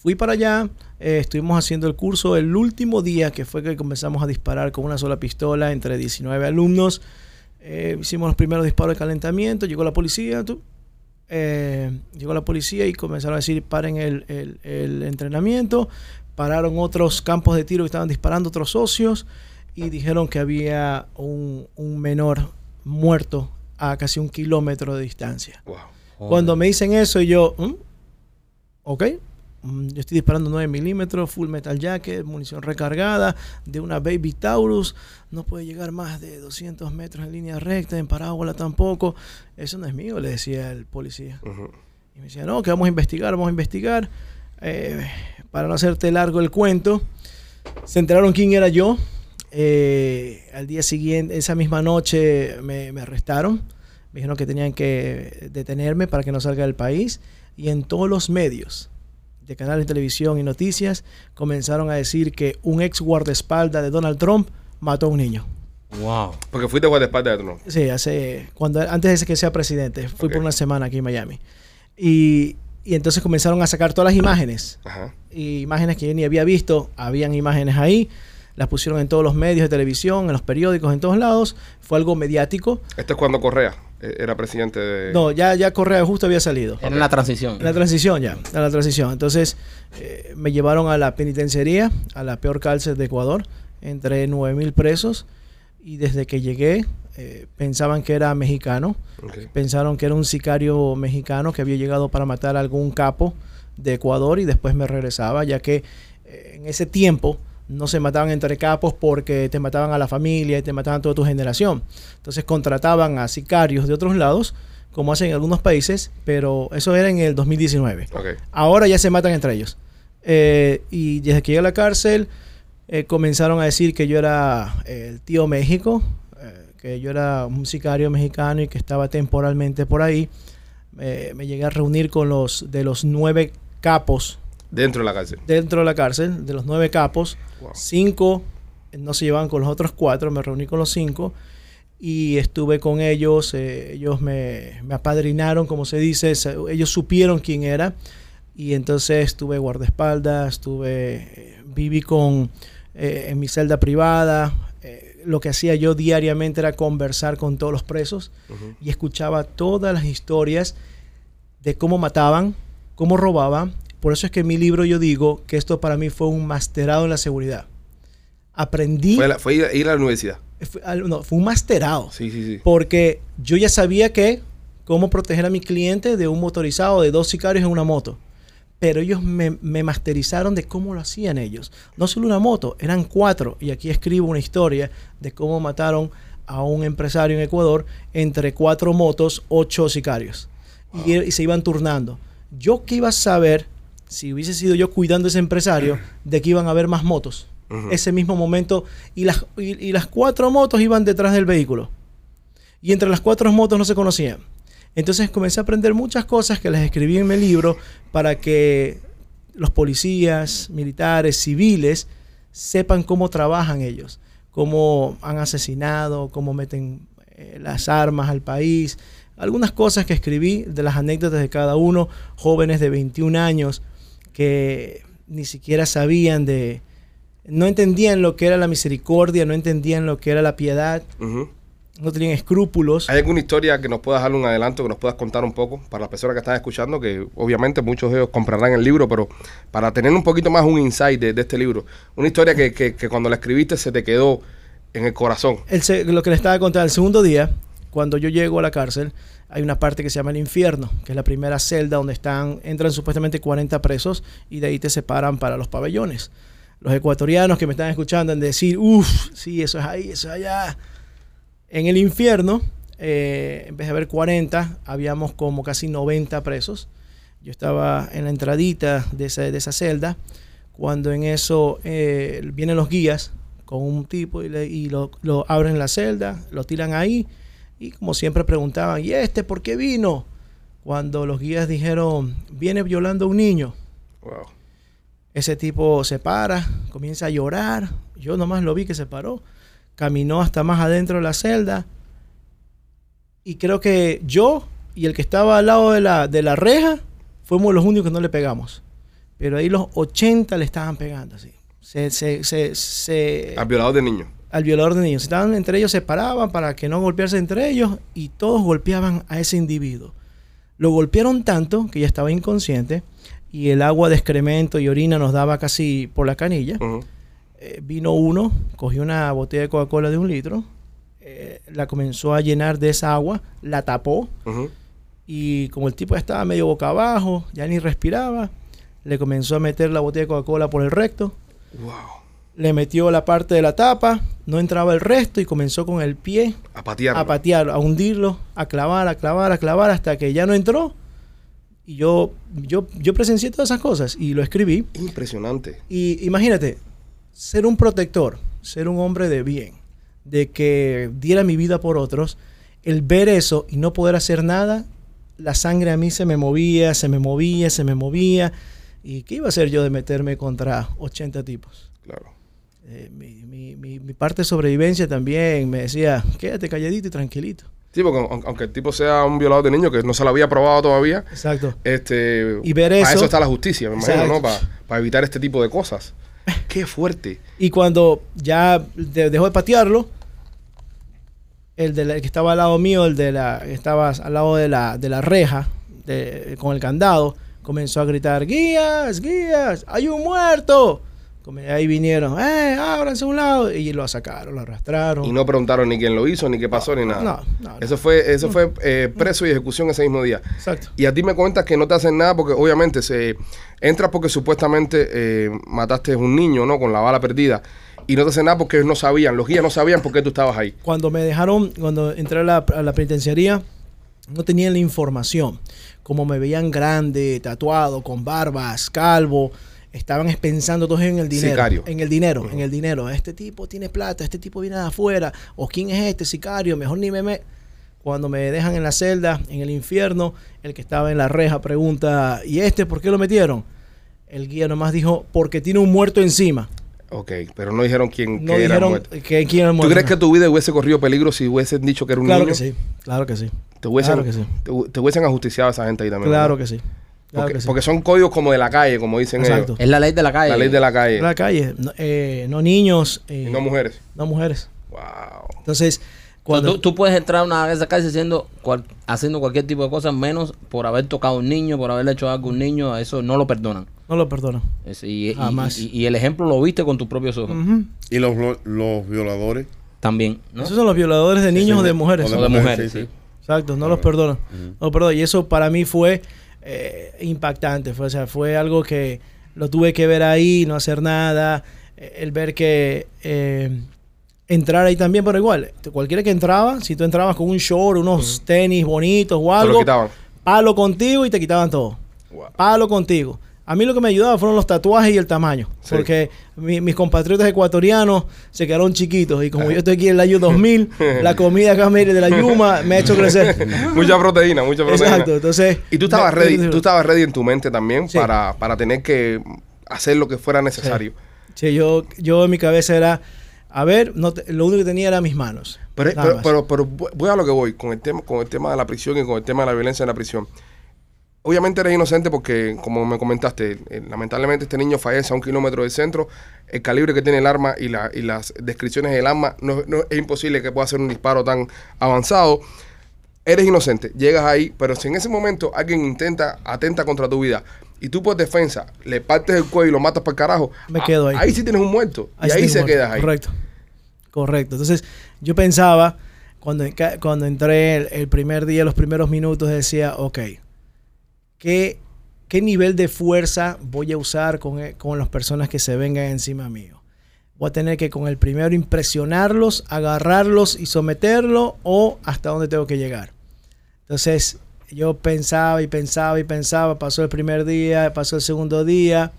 Fui para allá, eh, estuvimos haciendo el curso el último día que fue que comenzamos a disparar con una sola pistola entre 19 alumnos. Eh, hicimos los primeros disparos de calentamiento, llegó la policía, tú, eh, llegó la policía y comenzaron a decir paren el, el- el entrenamiento, pararon otros campos de tiro que estaban disparando otros socios y dijeron que había un, un menor muerto a casi un kilómetro de distancia. Wow. Cuando me dicen eso, yo, ¿Mm? ok, yo estoy disparando 9 milímetros, full metal jacket, munición recargada, de una Baby Taurus, no puede llegar más de 200 metros en línea recta, en parábola tampoco. Eso no es mío, le decía el policía. Y me decía, no, que vamos a investigar, vamos a investigar. Eh, para no hacerte largo el cuento, se enteraron quién era yo. Eh, al día siguiente, esa misma noche, me, me arrestaron. Me dijeron que tenían que detenerme para que no salga del país. Y en todos los medios de canales de televisión y noticias comenzaron a decir que un ex guardaespaldas de Donald Trump mató a un niño. Wow. Porque fuiste guardaespaldas de nombre. Sí, hace cuando antes de que sea presidente, fui por una semana aquí en Miami. Y, y entonces comenzaron a sacar todas las imágenes. Ajá. Y imágenes que yo ni había visto, habían imágenes ahí, las pusieron en todos los medios de televisión, en los periódicos, en todos lados. Fue algo mediático. Esto es cuando Correa eh, era presidente de... No, ya, ya Correa justo había salido. Era en la transición. En la transición ya, en la transición. Entonces eh, me llevaron a la penitenciaría, a la peor cárcel de Ecuador, entre 9.000 presos. Y desde que llegué eh, pensaban que era mexicano. Pensaron que era un sicario mexicano que había llegado para matar a algún capo de Ecuador y después me regresaba, ya que eh, en ese tiempo no se mataban entre capos porque te mataban a la familia y te mataban a toda tu generación. Entonces contrataban a sicarios de otros lados, como hacen en algunos países, pero eso era en el 2019. Ok. Ahora ya se matan entre ellos. Eh, y desde que llegué a la cárcel, eh, comenzaron a decir que yo era eh, el tío México, que yo era un sicario mexicano y que estaba temporalmente por ahí. Me llegué a reunir con los de los nueve capos Dentro de la cárcel. dentro de la cárcel, de los nueve capos. Wow. Cinco no se llevaban con los otros cuatro, me reuní con los cinco y estuve con ellos. eh, ellos me, me apadrinaron, como se dice, se- ellos supieron quién era y entonces estuve guardaespaldas, estuve, eh, viví con, eh, en mi celda privada. eh, lo que hacía yo diariamente era conversar con todos los presos y escuchaba todas las historias de cómo mataban, cómo robaban. Por eso es que en mi libro yo digo que esto para mí fue un masterado en la seguridad. Aprendí, Fue, la- fue ir, ir a la universidad. fue, no, fue un masterado. Sí, sí, sí. Porque yo ya sabía que cómo proteger a mi cliente de un motorizado, de dos sicarios en una moto. Pero ellos me, me masterizaron de cómo lo hacían ellos. No solo una moto, eran cuatro. Y aquí escribo una historia de cómo mataron a un empresario en Ecuador entre cuatro motos, ocho sicarios. Y, y se iban turnando. Yo qué iba a saber, si hubiese sido yo cuidando a ese empresario, de que iban a haber más motos. Ese mismo momento. Y las, y- y las cuatro motos iban detrás del vehículo y entre las cuatro motos no se conocían. Entonces comencé a aprender muchas cosas que les escribí en mi libro para que los policías, militares, civiles sepan cómo trabajan ellos, cómo han asesinado, cómo meten eh, las armas al país. Algunas cosas que escribí de las anécdotas de cada uno, jóvenes de 21 años que ni siquiera sabían de, no entendían lo que era la misericordia, no entendían lo que era la piedad, no tenían escrúpulos. ¿Hay alguna historia que nos puedas dar un adelanto, que nos puedas contar un poco para las personas que están escuchando? Que obviamente muchos de ellos comprarán el libro, pero para tener un poquito más un insight de, de este libro. Una historia que, que- que cuando la escribiste se te quedó en el corazón. El lo que les estaba contando, el segundo día, cuando yo llego a la cárcel, hay una parte que se llama el infierno, que es la primera celda donde están, entran supuestamente 40 presos y de ahí te separan para los pabellones. Los ecuatorianos que me están escuchando decir, uff, sí, eso es ahí, eso es allá. En el infierno, eh, en vez de haber 40, habíamos como casi 90 presos. Yo estaba en la entradita de esa, de esa celda, cuando en eso eh, vienen los guías con un tipo y, le- lo, lo abren la celda, lo tiran ahí y como siempre preguntaban, ¿y este por qué vino? Cuando los guías dijeron, viene violando a un niño. Wow. Ese tipo se para, comienza a llorar. Yo nomás lo vi que se paró. Caminó hasta más adentro de la celda. Y creo que yo y el que estaba al lado de la, de la reja fuimos los únicos que no le pegamos. Pero ahí los 80 le estaban pegando así. Se, se, se, se- Al violador de niños. Al violador de niños. Estaban entre ellos, se paraban para que no golpearse entre ellos y todos golpeaban a ese individuo. Lo golpearon tanto que ya estaba inconsciente y el agua de excremento y orina nos daba casi por la canilla. Eh, vino uno, cogió una botella de Coca-Cola de un litro, eh, la comenzó a llenar de esa agua, la tapó y como el tipo estaba medio boca abajo, ya ni respiraba, le comenzó a meter la botella de Coca-Cola por el recto, Wow. Le metió la parte de la tapa, no entraba el resto y comenzó con el pie A patear. a patear, a hundirlo, a clavar, a clavar, a clavar hasta que ya no entró. Y yo, yo, yo presencié todas esas cosas y lo escribí. Impresionante. Y imagínate, ser un protector, ser un hombre de bien, de que diera mi vida por otros, el ver eso y no poder hacer nada, la sangre a mí se me movía, se me movía, se me movía. ¿Y qué iba a hacer yo de meterme contra 80 tipos? Claro. Eh, mi, mi- mi- mi parte de sobrevivencia también me decía, quédate calladito y tranquilito. Sí, porque aun- aunque el tipo sea un violador de niños que no se lo había probado todavía, Exacto. este, Y ver para eso- eso está la justicia, me imagino, Exacto. ¿no? Para, para evitar este tipo de cosas. Qué fuerte. Y cuando ya de- dejó de patearlo, el, de la- el que estaba al lado mío, el de la que estaba al lado de la, de la reja, de- con el candado, comenzó a gritar, guías, guías, hay un muerto. Ahí vinieron, eh, ábranse a un lado. Y lo sacaron, lo arrastraron. Y no preguntaron ni quién lo hizo, ni qué pasó, ni nada. no, no, no. Eso fue, eso fue eh, preso y ejecución ese mismo día. Exacto. Y a ti me cuentas que no te hacen nada porque obviamente se entras porque supuestamente eh, mataste a un niño, ¿no? Con la bala perdida. Y no te hacen nada porque ellos no sabían, los guías no sabían por qué tú estabas ahí. Cuando me dejaron, cuando entré a la, a la penitenciaría, no tenían la información. Como me veían grande, tatuado, con barbas, calvo, estaban pensando todos en el dinero. Sicario. En el dinero, en el dinero. Este tipo tiene plata, este tipo viene de afuera. O quién es este sicario, mejor ni me... me... Cuando me dejan en la celda, en el infierno, el que estaba en la reja pregunta, ¿y este por qué lo metieron? El guía nomás dijo, porque tiene un muerto encima. Ok, pero no dijeron quién No qué era dijeron muerto. que, quién era el ¿Tú muerto. crees que tu vida hubiese corrido peligro si hubiesen dicho que era un Claro niño? que sí, claro que sí. Te hubiesen, Claro que sí. te, te hubiesen ajusticiado a esa gente ahí también. Claro ¿no? que sí. Claro porque, que sí. porque son códigos como de la calle, como dicen Exacto. ellos. Es la ley de la calle. La ley de la calle. la calle, no, eh, no niños, eh, no mujeres. no mujeres. Wow. Entonces, Cuando- tú, tú puedes entrar a una de esas cárcel haciendo, cual- haciendo cualquier tipo de cosas, menos por haber tocado a un niño, por haberle hecho algo a un niño, a eso no lo perdonan. No lo perdono. Es- y, y- Jamás. y- y el ejemplo lo viste con tus propios ojos. Y los, los violadores. También, ¿no? Esos son los violadores de niños o de mujeres. O de mujeres, sí. Exacto, no los perdono. No los perdono. Y eso para mí fue eh, impactante. Fue, o sea, fue algo que lo tuve que ver ahí, no hacer nada. eh, El ver que eh, entrar ahí también, pero igual, cualquiera que entraba, si tú entrabas con un short, unos tenis bonitos o algo, palo contigo y te quitaban todo. Wow. Palo contigo. A mí lo que me ayudaba fueron los tatuajes y el tamaño. Sí. Porque mi- mis compatriotas ecuatorianos se quedaron chiquitos. Y como yo estoy aquí en el año 2000, la comida acá de la Yuma me ha hecho crecer. mucha proteína, mucha proteína. Exacto. Entonces. Y tú estabas me- ready, me- tú estabas ready en tu mente también Sí. para, para tener que hacer lo que fuera necesario. Sí, yo, yo en mi cabeza era. A ver, no te- lo único que tenía era mis manos. Pero, pero, pero, pero voy a lo que voy con el tema, con el tema de la prisión y con el tema de la violencia en la prisión. Obviamente eres inocente porque, como me comentaste, eh, lamentablemente este niño fallece a un kilómetro del centro. El calibre que tiene el arma y, la, y las descripciones del arma no, no- es imposible que pueda hacer un disparo tan avanzado. Eres inocente, llegas ahí, pero si en ese momento alguien intenta, atenta contra tu vida y tú por defensa le partes el cuello y lo matas para el carajo, Me quedo ahí. Ahí sí tienes un muerto. y sí ahí se muerto. quedas ahí. Correcto. Correcto. Entonces, yo pensaba, cuando, cuando entré el, el primer día, los primeros minutos, decía, ok, ¿qué, qué nivel de fuerza voy a usar con, e- con las personas que se vengan encima mío? Voy a tener que con el primero impresionarlos, agarrarlos y someterlos o hasta dónde tengo que llegar. Entonces, yo pensaba y pensaba y pensaba, pasó el primer día, pasó el segundo día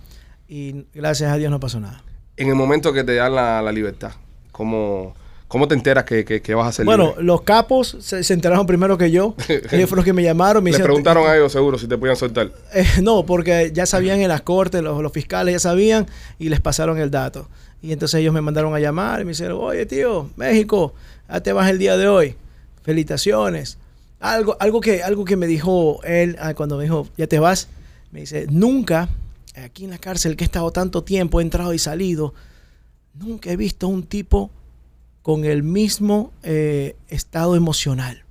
y gracias a Dios no pasó nada. En el momento que te dan la, la libertad, ¿cómo, cómo te enteras que, que- que vas a ser Bueno, libre? los capos se, se enteraron primero que yo. Ellos fueron los que me llamaron. Me Le hicieron- preguntaron a ellos seguro si te podían soltar. Eh, no, porque ya sabían en las cortes, los, los fiscales ya sabían y les pasaron el dato. Y entonces ellos me mandaron a llamar y me dijeron, oye tío, México, ya te vas el día de hoy. Felicitaciones. Algo, algo, que, algo que me dijo él ah, cuando me dijo, ya te vas, me dice, nunca, aquí en la cárcel que he estado tanto tiempo, he entrado y salido, nunca he visto un tipo con el mismo eh, estado emocional.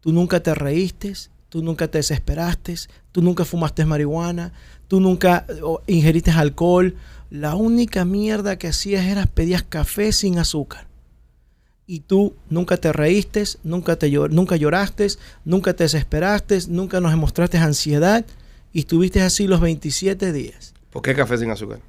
Tú nunca te reíste, tú nunca te desesperaste, tú nunca fumaste marihuana, tú nunca ingeriste alcohol. La única mierda que hacías era pedías café sin azúcar. Y tú nunca te reíste, nunca, te, llor- nunca lloraste, nunca te desesperaste, nunca nos mostraste ansiedad y estuviste así los 27 días. ¿Por qué café sin azúcar?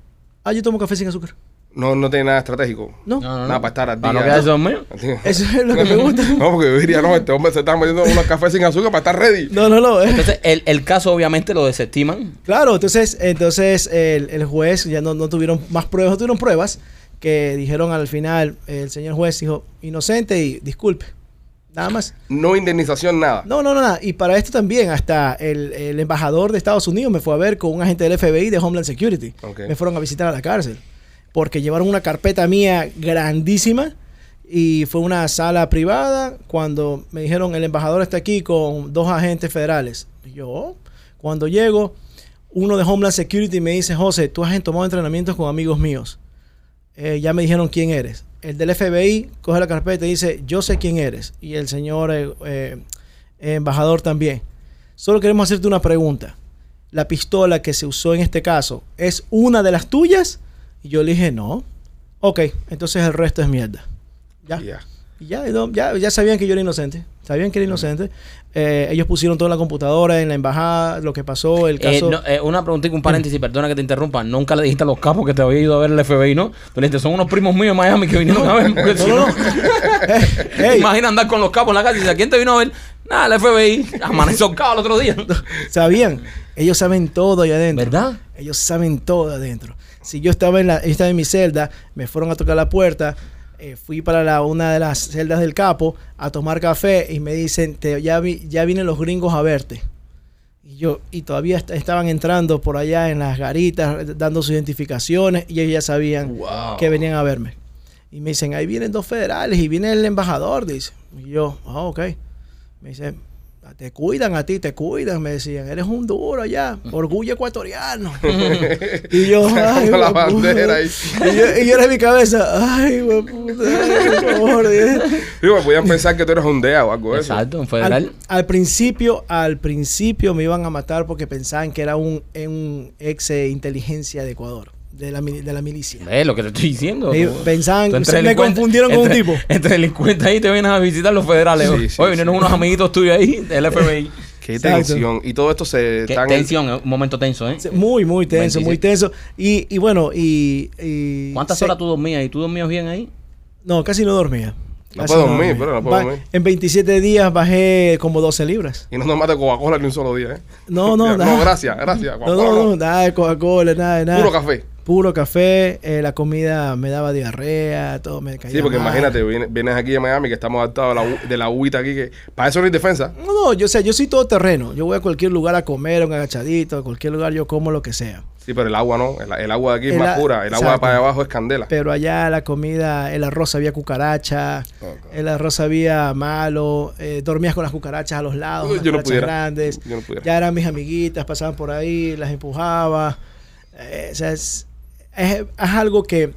Ah, yo tomo café sin azúcar. No, no tiene nada estratégico. No, No, no, Nada para estar al Para día. no quedarse dormido. eso es lo que me gusta. No, porque yo diría, no, este hombre se está metiendo unos cafés sin azúcar para estar ready. No, no, no. eh. Entonces, el, el caso obviamente lo desestiman. Claro, entonces, entonces el, el juez ya no, no tuvieron más pruebas, no tuvieron pruebas que dijeron al final, el señor juez dijo, inocente y disculpe. Nada más. No indemnización, nada. No, no, no, nada. Y para esto también, hasta el, el embajador de Estados Unidos me fue a ver con un agente del FBI de Homeland Security. Me fueron a visitar a la cárcel. Porque llevaron una carpeta mía grandísima y fue una sala privada cuando me dijeron el embajador está aquí con dos agentes federales. Yo, cuando llego, uno de Homeland Security me dice, José, tú has tomado entrenamientos con amigos míos. Eh, ya me dijeron quién eres. El del FBI coge la carpeta y dice, yo sé quién eres. Y el señor eh, eh, embajador también. Solo queremos hacerte una pregunta. ¿La pistola que se usó en este caso es una de las tuyas? Y yo le dije, no. Ok, entonces el resto es mierda. Ya. Ya. Y ya, no, ya, ya sabían que yo era inocente. Sabían que era inocente. Eh, ellos pusieron toda la computadora en la embajada, lo que pasó, el Eh, caso. no, eh, una preguntita, un paréntesis, perdona que te interrumpa. Nunca le dijiste a los capos que te había ido a ver el FBI, ¿no? Tú le dijiste, son unos primos míos en Miami que vinieron a ver. Porque No, si no, no, no. Eh, hey, Imagina andar con los capos en la calle y dice, ¿a quién te vino a ver? Nada, el FBI. Amaneció cao el otro día. sabían. Ellos saben todo ahí adentro. ¿Verdad? Ellos saben todo adentro. Si yo estaba en, la, yo estaba en mi celda, me fueron a tocar la puerta, eh, fui para la, una de las celdas del capo a tomar café y me dicen, "Te- ya, vi- ya vienen los gringos a verte. Y yo, y todavía est- estaban entrando por allá en las garitas, dando sus identificaciones, y ellos ya sabían Wow. que venían a verme. Y me dicen, ahí vienen dos federales y viene el embajador, dice. Y yo, ah, ok. Me dice, te cuidan a ti, te cuidan, me decían, eres un duro ya, orgullo ecuatoriano. y yo, ay, Con la hueputa. bandera ahí. Y yo, y yo era en mi cabeza, ay, ay, por favor. Dios". Digo, podían pensar que tú eres un DEA o algo de eso. Exacto, un federal. Al, al principio, al principio me iban a matar porque pensaban que era un, un ex eh, inteligencia de Ecuador, de la, de la milicia. Ve lo que te estoy diciendo. Ellos pensaban, se me confundieron con un tipo. Entre delincuentes ahí te vienen a visitar los federales. Sí, sí, Oye, vinieron sí. unos amiguitos tuyos ahí del FBI. Qué Exacto. tensión. Y todo esto se Qué en- tensión, eh, un momento tenso, ¿eh? Muy, muy tenso, 26. muy tenso. Y, y bueno, y, y ¿Cuántas se- horas tú dormías? ¿Y tú dormías bien ahí? No, casi no dormía. No puedo dormir, pero no puedo dormir. En 27 días bajé como 12 libras. Y no tomaste Coca-Cola ni un solo día, ¿eh? No, no, no, nada. gracias, gracias. No, Coca-Cola no, no. no, nada de Coca-Cola, nada de nada. Puro café. Puro café, eh, la comida me daba diarrea, todo me caía Sí, porque mal. imagínate, vienes, vienes aquí a Miami que estamos adaptados de la, de la agüita aquí, que para eso no hay defensa. No, no, yo sé, yo soy todo terreno. Yo voy a cualquier lugar a comer, un agachadito, a cualquier lugar yo como lo que sea. Sí, pero el agua no. El, el agua de aquí es más a- pura. El agua para allá abajo es candela. Pero allá la comida, el arroz había cucaracha, el arroz había malo, eh, dormías con las cucarachas a los lados, las yo no pudiera. grandes. Yo no pudiera. Ya eran mis amiguitas, pasaban por ahí, las empujaba. Eh, o sea, es, es- es algo que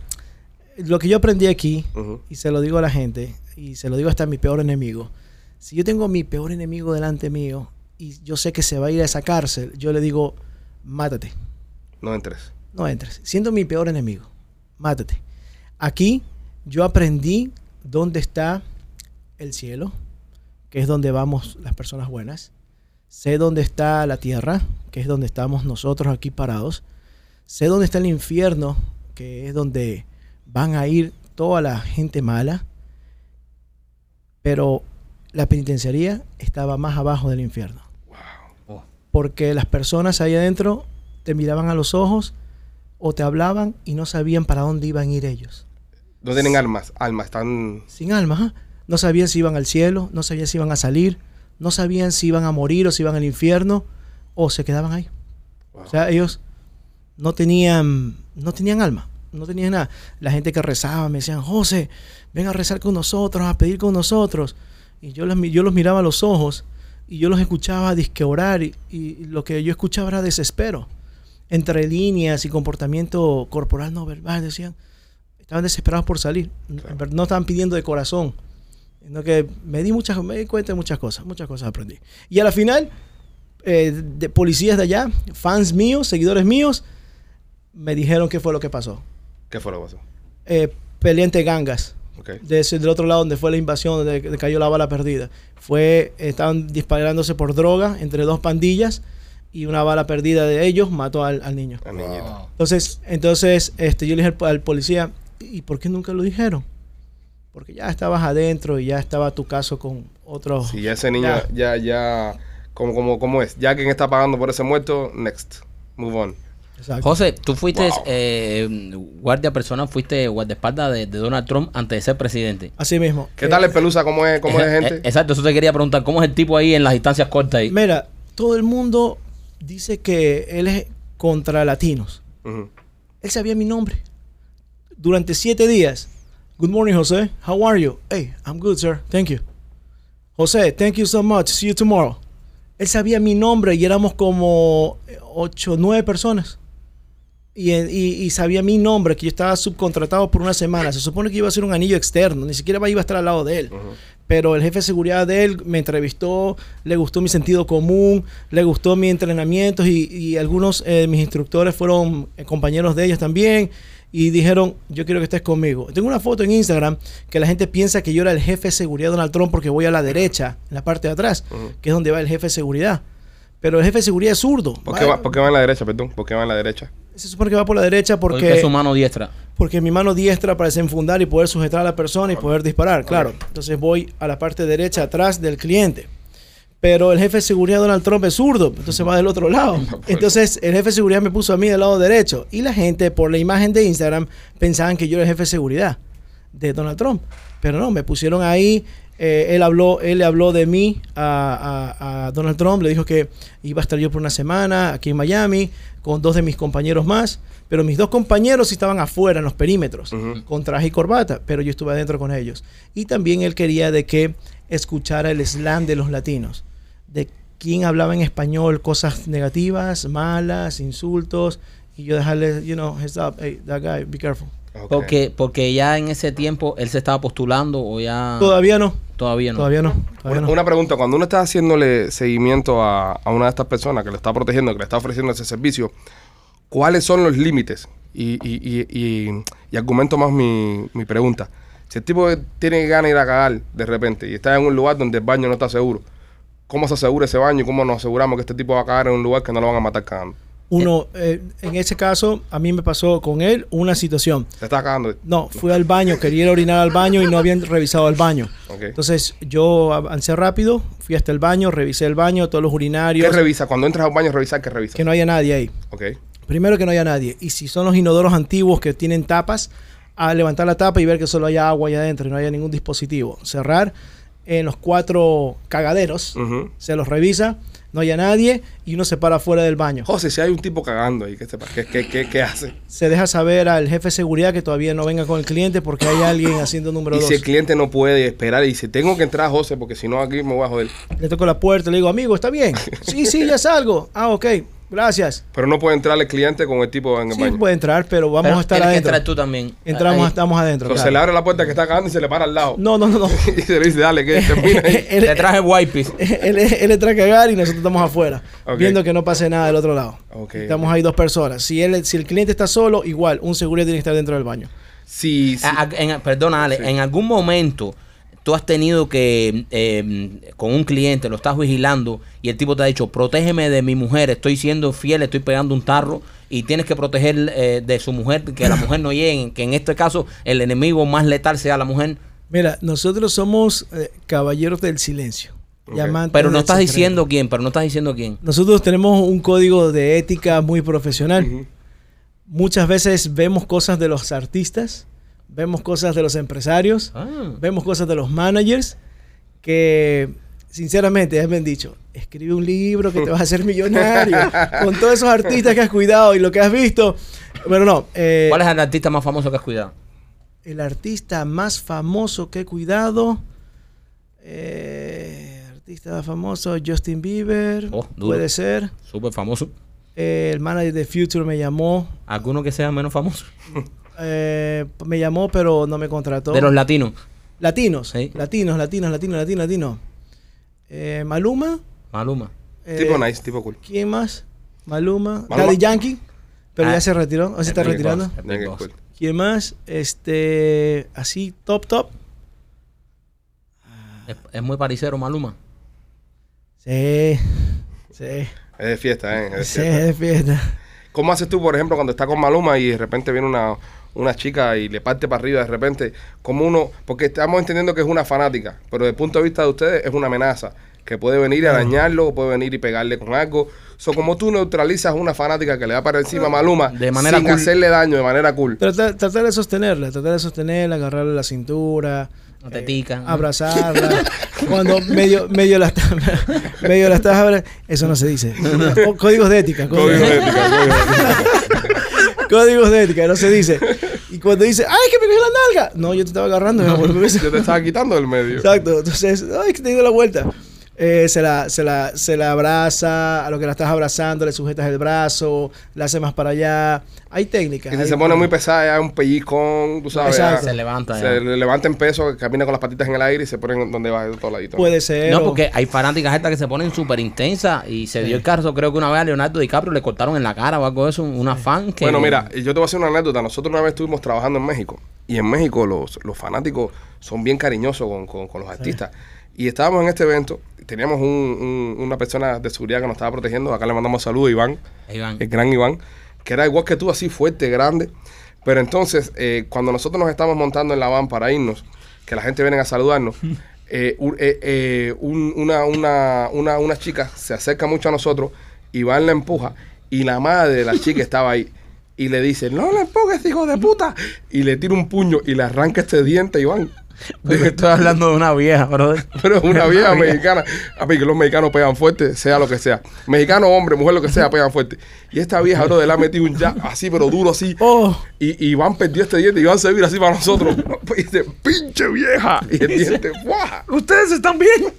lo que yo aprendí aquí, y se lo digo a la gente, y se lo digo hasta a mi peor enemigo. Si yo tengo a mi peor enemigo delante mío y yo sé que se va a ir a esa cárcel, yo le digo, mátate, No entres. no entres. Siendo mi peor enemigo, mátate. Aquí yo aprendí dónde está el cielo, que es donde vamos las personas buenas. Sé dónde está la tierra, que es donde estamos nosotros aquí parados. Sé dónde está el infierno, que es donde van a ir toda la gente mala. Pero la penitenciaría estaba más abajo del infierno. Oh. Porque las personas ahí adentro te miraban a los ojos o te hablaban y no sabían para dónde iban a ir ellos. No tienen almas. Almas. Están... Sin alma. ajá. No sabían si iban al cielo, no sabían si iban a salir, no sabían si iban a morir o si iban al infierno o se quedaban ahí. Wow. O sea, ellos no tenían, no tenían alma, no tenían nada. La gente que rezaba me decían, José, ven a rezar con nosotros, a pedir con nosotros. Y yo los, yo los miraba a los ojos y yo los escuchaba disque orar y, y lo que yo escuchaba era desespero. Entre líneas y comportamiento corporal no verbal, decían, estaban desesperados por salir. Verdad, No estaban pidiendo de corazón. Sino que me di muchas, me di cuenta de muchas cosas, muchas cosas aprendí. Y a la final, eh, de policías de allá, fans míos, seguidores míos, me dijeron qué fue lo que pasó. ¿Qué fue lo que pasó? Eh, peleé entre gangas. Ok. De ese- del otro lado donde fue la invasión, donde, donde cayó la bala perdida. Fue, estaban disparándose por droga entre dos pandillas y una bala perdida de ellos mató al, al niño. Entonces, entonces este, yo le dije al, al policía, ¿y por qué nunca lo dijeron? Porque ya estabas adentro y ya estaba tu caso con otro. Si ya ese niño ya, Ya. ya, como, como, como es, ya quien está pagando por ese muerto, next, move on. Exacto. José, tú fuiste Wow. eh, guardia personal, fuiste guardaespaldas de, de Donald Trump antes de ser presidente. Así mismo. ¿Qué Eh, tal el pelusa? ¿Cómo es, cómo es Eh, gente? eh, Exacto, eso te quería preguntar. ¿Cómo es el tipo ahí en las distancias cortas ahí? Mira, todo el mundo dice que él es contra latinos. Él sabía mi nombre. Durante siete días. Good morning, José. How are you? Hey, I'm good, sir. Thank you. José, thank you so much. See you tomorrow. Él sabía mi nombre y éramos como eh, ocho, nueve personas. Y, y- y sabía mi nombre, que yo estaba subcontratado por una semana. Se supone que iba a ser un anillo externo, ni siquiera iba a estar al lado de él. Pero el jefe de seguridad de él me entrevistó, le gustó mi sentido común, le gustó mi entrenamiento y, y algunos eh, de mis instructores fueron eh, compañeros de ellos también y dijeron, yo quiero que estés conmigo. Tengo una foto en Instagram que la gente piensa que yo era el jefe de seguridad de Donald Trump porque voy a la derecha, en la parte de atrás, que es donde va el jefe de seguridad. Pero el jefe de seguridad es zurdo. ¿Por qué, va, por qué va en la derecha, perdón? ¿Por qué va en la derecha? Se supone que va por la derecha Porque porque, es su mano diestra. porque mi mano diestra para desenfundar y poder sujetar a la persona y poder disparar, claro. Entonces voy a la parte derecha atrás del cliente. Pero el jefe de seguridad Donald Trump es zurdo, entonces va del otro lado. Entonces el jefe de seguridad me puso a mí del lado derecho. Y la gente, por la imagen de Instagram, pensaban que yo era el jefe de seguridad de Donald Trump. Pero no, me pusieron ahí. Eh, él habló, él le habló de mí a, a- a Donald Trump, le dijo que iba a estar yo por una semana aquí en Miami con dos de mis compañeros más, pero mis dos compañeros estaban afuera en los perímetros, con traje y corbata, pero yo estuve adentro con ellos. Y también él quería de que escuchara el slang de los latinos, de quién hablaba en español cosas negativas, malas, insultos, y yo dejarle, you know, heads up, hey, that guy, be careful. Ok. Porque, porque ya en ese tiempo él se estaba postulando o ya Todavía no, todavía no. todavía no, todavía Una, no. una pregunta, cuando uno está haciéndole seguimiento a, a una de estas personas que le está protegiendo, que le está ofreciendo ese servicio, ¿cuáles son los límites? Y, y, y, y- y argumento más mi, mi pregunta. Si el tipo tiene ganas de ir a cagar de repente y está en un lugar donde el baño no está seguro, ¿cómo se asegura ese baño y cómo nos aseguramos que este tipo va a cagar en un lugar que no lo van a matar cagando? Uno, eh, en ese caso, a mí me pasó con él una situación. Se está cagando. No, fui al baño, quería ir a orinar al baño y no habían revisado el baño. Ok. Entonces yo avancé rápido, fui hasta el baño, revisé el baño, todos los ¿Qué urinarios, revisa? Cuando entras a un baño, revisar qué revisa. que no haya nadie ahí. Ok. Primero que no haya nadie. Y si son los inodoros antiguos que tienen tapas, a levantar la tapa y ver que solo haya agua allá adentro y no haya ningún dispositivo. Cerrar en los cuatro cagaderos, se los revisa, no haya nadie y uno se para fuera del baño. José, si hay un tipo cagando ahí, ¿qué, sepa? ¿Qué, qué, qué, qué hace? Se deja saber al jefe de seguridad que todavía no venga con el cliente porque hay alguien haciendo número Y dos. si el cliente no puede esperar y dice, tengo que entrar, José, porque si no aquí me voy a joder. Le toco la puerta, le digo, amigo, ¿está bien? Sí, sí, ya salgo. Ah, ok, gracias. Pero no puede entrar el cliente con el tipo en el Sí, baño. puede entrar, pero vamos Pero a estar tienes que adentro. entrar tú también. Entramos, Ahí. estamos adentro. Entonces claro. le abre la puerta que está cagando y se le para al lado. No, no, no, no. y se le dice, dale, que termina ahí. él, Te traje wipes. él, él entra a cagar y nosotros estamos afuera, viendo que no pase nada del otro lado. Ok, Estamos ahí dos personas. Si, él, si el cliente está solo, igual, un seguridad tiene que estar dentro del baño. Si, si- A- a- en- perdona, Ale, Sí. en algún momento tú has tenido que, eh, con un cliente, lo estás vigilando y el tipo te ha dicho, protégeme de mi mujer, estoy siendo fiel, estoy pegando un tarro y tienes que proteger eh, de su mujer, que la mujer no llegue, que en este caso el enemigo más letal sea la mujer. Mira, nosotros somos eh, caballeros del silencio. Pero no estás secreto. diciendo quién, pero no estás diciendo quién. Nosotros tenemos un código de ética muy profesional. Muchas veces vemos cosas de los artistas, vemos cosas de los empresarios, Ah. vemos cosas de los managers que, sinceramente, ya me han dicho, escribe un libro que te vas a hacer millonario con todos esos artistas que has cuidado y lo que has visto. Pero no, eh, ¿Cuál es el artista más famoso que has cuidado? el artista más famoso que he cuidado, eh, artista famoso, Justin Bieber, Oh, duro. puede ser. Súper famoso. Eh, el manager de Future me llamó, ¿Alguno que sea menos famoso? eh, me llamó pero no me contrató. De los latinos. Latinos, Sí. latinos, latinos, latinos, latinos, latinos. Eh, Maluma. Maluma. eh, tipo nice, tipo cool. ¿Quién más? Maluma. Maluma. Daddy Yankee. Pero Ah, ya se retiró. ¿O se está retirando? Cool. ¿Quién más? Este. Así, top, top. Es, es muy paricero Maluma. Sí. Sí. Es de fiesta, ¿eh? Es de Sí, fiesta. de fiesta. ¿Cómo haces tú, por ejemplo, cuando estás con Maluma y de repente viene una, una chica y le parte para arriba de repente? como uno? Porque estamos entendiendo que es una fanática, pero desde el punto de vista de ustedes es una amenaza. Que puede venir a dañarlo, o puede venir y pegarle con algo. So, como tú neutralizas a una fanática que le da para encima a Maluma De manera sin cool. hacerle daño de manera cool. Tratar, tratar de sostenerla, tratar de sostenerla, agarrarle la cintura. No te tican. abrazarla. Cuando medio, medio la está, medio la estás abra- eso no se dice. Códigos de ética. Código Códigos, de ética, código de ética. Códigos de ética, no se dice. Y cuando dice, ¡ay, que me cogió la nalga! No, yo te estaba agarrando, mi amor. Yo te estaba quitando del medio. Exacto. Entonces, ¡ay, que te dio la vuelta! Eh, se, la, se, la, se la abraza, a lo que la estás abrazando, le sujetas el brazo, la hace más para allá. Hay técnicas. Y si hay- se pone muy pesada, ya un pellizcón, tú sabes. Ya Se levanta. Se ya. levanta en peso, camina con las patitas en el aire y se ponen donde va de todo ladito. Puede ser. No, o- porque hay fanáticas estas que se ponen súper intensas y se dio el caso, creo que una vez a Leonardo DiCaprio le cortaron en la cara o algo de eso, una fan que... Bueno, mira, yo te voy a hacer una anécdota. Nosotros una vez estuvimos trabajando en México y en México los, los fanáticos son bien cariñosos con, con- con los artistas. Y estábamos en este evento, teníamos un- un- una persona de seguridad que nos estaba protegiendo. Acá le mandamos saludos a Iván, van. el gran Iván, que era igual que tú, así fuerte, grande. Pero entonces, eh, cuando nosotros nos estamos montando en la van para irnos, que la gente viene a saludarnos, eh, eh, eh, un- una, una, una, una chica se acerca mucho a nosotros, Iván la empuja y la madre de la chica estaba ahí. Y le dice, no le empujes, hijo de puta. Y le tira un puño y le arranca este diente, Iván. Porque estoy hablando de una vieja, brother. Pero una vieja mexicana. A mí que los mexicanos pegan fuerte, sea lo que sea. Mexicano, hombre, mujer, lo que sea, pegan fuerte. Y esta vieja, bro, le ha metido un jab así, pero duro así. Oh, Y, y Iván perdió este diente y Iván se vira así para nosotros. Y dice, pinche vieja. Y el diente. Ustedes están bien.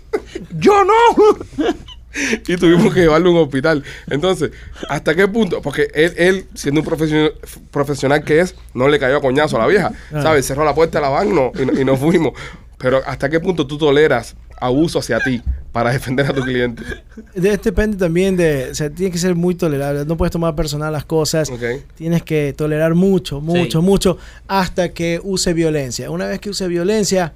Yo no. y tuvimos que llevarlo a un hospital. Entonces, ¿hasta qué punto? Porque él, él, siendo un profesional, profesional que es, no le cayó a coñazo a la vieja, ¿sabes? Cerró la puerta de la van no, y, no- y nos fuimos. Pero ¿hasta qué punto tú toleras abuso hacia ti para defender a tu cliente? De- depende también de, o sea, tienes que ser muy tolerable, no puedes tomar personal las cosas, tienes que tolerar mucho, mucho, Sí. mucho, hasta que use violencia. Una vez que use violencia,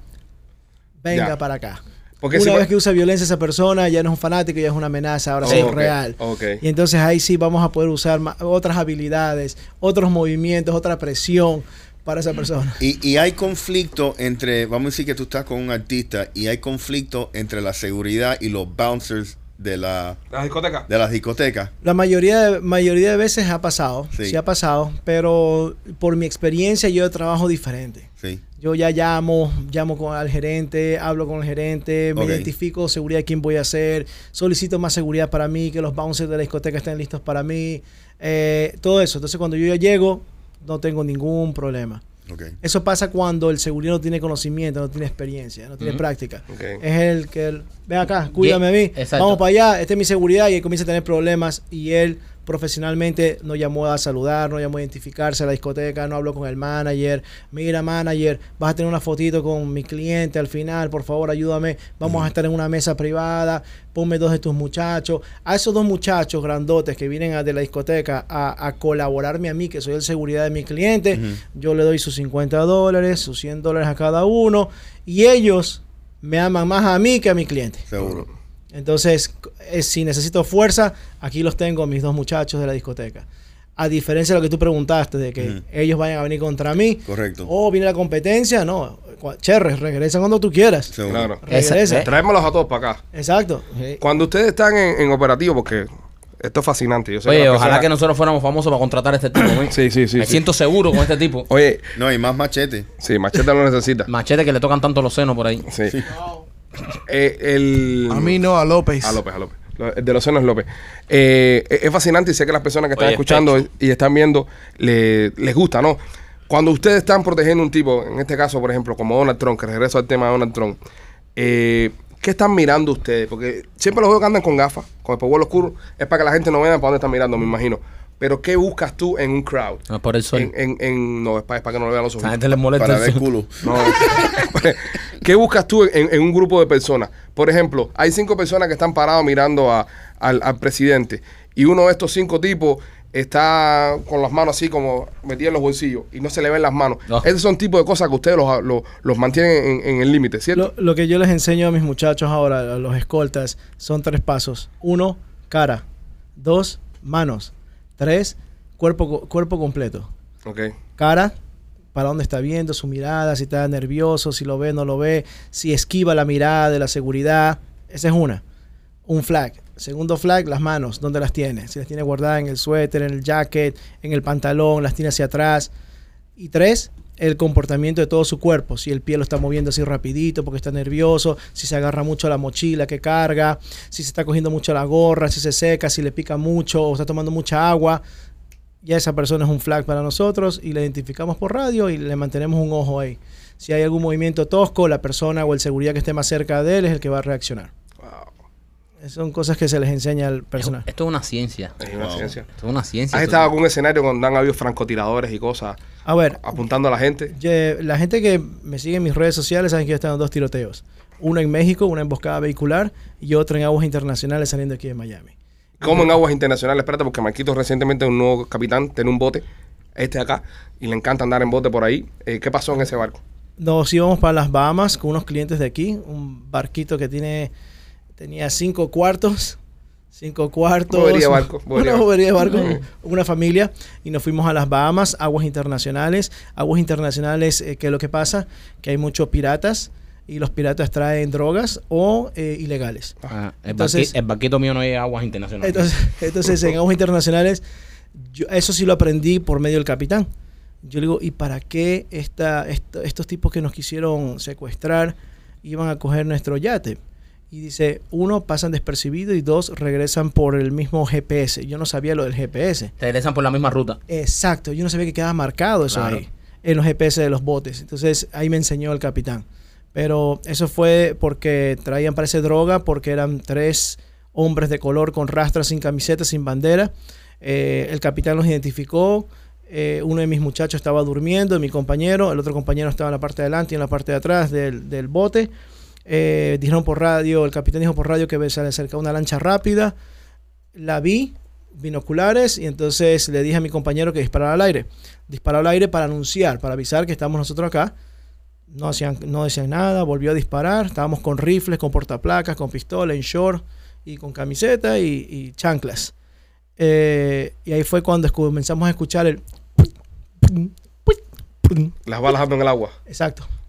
venga Ya. para acá. Porque Una si vez que usa violencia esa persona, ya no es un fanático, ya es una amenaza, ahora sí, Ok, es real. Y entonces ahí sí vamos a poder usar otras habilidades, otros movimientos, otra presión para esa persona. Y, y hay conflicto entre, vamos a decir que tú estás con un artista y hay conflicto entre la seguridad y los bouncers de la ¿La discoteca? de las discotecas. La mayoría de, mayoría de veces ha pasado, Sí. sí. ha pasado, pero por mi experiencia yo trabajo diferente. Sí. Yo ya llamo, llamo con al gerente, hablo con el gerente, me Ok. identifico seguridad quién voy a hacer, solicito más seguridad para mí, que los bouncers de la discoteca estén listos para mí, eh, todo eso. Entonces cuando yo ya llego, no tengo ningún problema. Eso pasa cuando el seguridad no tiene conocimiento, no tiene experiencia, no tiene práctica. Es el que, él, ven acá, cuídame a mí, Exacto. vamos para allá, esta es mi seguridad y él comienza a tener problemas y él profesionalmente no llamó a saludar, no llamó a identificarse a la discoteca, no habló con el manager, mira manager, vas a tener una fotito con mi cliente al final, por favor ayúdame, vamos a estar en una mesa privada, ponme dos de tus muchachos, a esos dos muchachos grandotes que vienen a- de la discoteca a, a colaborarme a mí, que soy el seguridad de mi cliente, yo le doy sus 50 dólares, sus 100 dólares a cada uno y ellos me aman más a mí que a mi cliente. Seguro. Entonces, eh, si necesito fuerza, aquí los tengo, mis dos muchachos de la discoteca. A diferencia de lo que tú preguntaste, de que ellos vayan a venir contra mí, Correcto. o viene la competencia, no. Cherres, regresa cuando tú quieras. Seguro. Claro. Esa- Regresa. eh, Traémoslos a todos para acá. Exacto. Sí. Cuando ustedes están en, en operativo, porque esto es fascinante. Yo sé Oye, ojalá que nosotros fuéramos famosos para contratar a este tipo. ¿eh? Sí, sí, sí. Me sí. siento seguro con este tipo. Oye, No, y más machete. sí, Machete lo necesita. Machete que le tocan tanto los senos por ahí. Sí. Eh, el... A mí no, a López. A López, a López. De los senos es López. Eh, es es fascinante y sé que las personas que están Oye, escuchando pecho. y están viendo le- les gusta, ¿no? Cuando ustedes están protegiendo un tipo, en este caso, por ejemplo, como Donald Trump, que regreso al tema de Donald Trump, eh, ¿qué están mirando ustedes? Porque siempre los veo que andan con gafas, con el polvo oscuro, es para que la gente no vea para dónde están mirando, me imagino. Pero ¿qué buscas tú en un crowd? No, por el sol. En, en, en- no, es para, es para que no lo vean los ojos. la gente le molesta Para el ver sol. culo. No. ¿Qué buscas tú en, en un grupo de personas? Por ejemplo, hay cinco personas que están parados mirando a- al, al presidente y uno de estos cinco tipos está con las manos así como metidas en los bolsillos y no se le ven las manos. No. Esos son tipos de cosas que ustedes los, los, los mantienen en, en el límite, ¿cierto? Lo, lo que yo les enseño a mis muchachos ahora, a los escoltas, son tres pasos. Uno, cara. Dos, manos. Tres, cuerpo, cuerpo completo. Ok. cara, para dónde está viendo, su mirada, si está nervioso, si lo ve, no lo ve, si esquiva la mirada de la seguridad. Esa es una. Un flag. Segundo flag, las manos, ¿dónde las tiene? Si las tiene guardadas en el suéter, en el jacket, en el pantalón, las tiene hacia atrás. Y tres, el comportamiento de todo su cuerpo. Si el pie lo está moviendo así rapidito porque está nervioso, si se agarra mucho a la mochila que carga, si se está cogiendo mucho la gorra, si se seca, si le pica mucho o está tomando mucha agua ya esa persona es un flag para nosotros y la identificamos por radio y le mantenemos un ojo ahí. Si hay algún movimiento tosco, la persona o el seguridad que esté más cerca de él es el que va a reaccionar. Son cosas que se les enseña al personal. Esto es una ciencia. Es una Wow. ciencia. Esto es una ciencia. ¿Has estado en algún escenario donde han habido francotiradores y cosas A ver, apuntando a la gente? la gente que me sigue en mis redes sociales saben que yo he estado en dos tiroteos. Uno en México, una emboscada vehicular y otro en aguas internacionales saliendo aquí de Miami. Como en aguas internacionales, espérate, porque Marquito recientemente un nuevo capitán, tiene un bote, este de acá, y le encanta andar en bote por ahí. Eh, ¿Qué pasó en ese barco? Nos íbamos para las Bahamas con unos clientes de aquí, un barquito que tiene tenía cinco cuartos, cinco cuartos, Bobería de barco, bobería una bobería de barco, una familia y nos fuimos a las Bahamas, aguas internacionales, aguas internacionales, eh, que lo que pasa que hay muchos piratas y los piratas traen drogas o eh, ilegales. Ah, el, Entonces- barqui- el barquito mío no es aguas internacionales. Entonces, entonces en aguas internacionales, yo- eso sí lo aprendí por medio del capitán. Yo le digo, ¿y para qué esta, esto- estos tipos que nos quisieron secuestrar iban a coger nuestro yate? Y dice, uno, pasan despercibido y dos, regresan por el mismo GPS. Yo no sabía lo del GPS. Te regresan por la misma ruta. Exacto, yo no sabía que quedaba marcado eso Claro. ahí, en los GPS de los botes. Entonces ahí me enseñó el capitán. Pero eso fue porque traían, parece droga, porque eran tres hombres de color con rastras, sin camiseta, sin bandera. Eh, el capitán los identificó. Eh, uno de mis muchachos estaba durmiendo, mi compañero, el otro compañero estaba en la parte de adelante y en la parte de atrás del, del bote. Eh, dijeron por radio, el capitán dijo por radio que se le acercaba una lancha rápida. La vi, binoculares, y entonces le dije a mi compañero que disparara al aire. Disparó al aire para anunciar, para avisar que estamos nosotros acá. No, hacían, no decían nada, volvió a disparar. Estábamos con rifles, con portaplacas, con pistola, en short y con camiseta y, y chanclas. Eh, y ahí fue cuando comenzamos a escuchar el... Las balas en el agua. Exacto.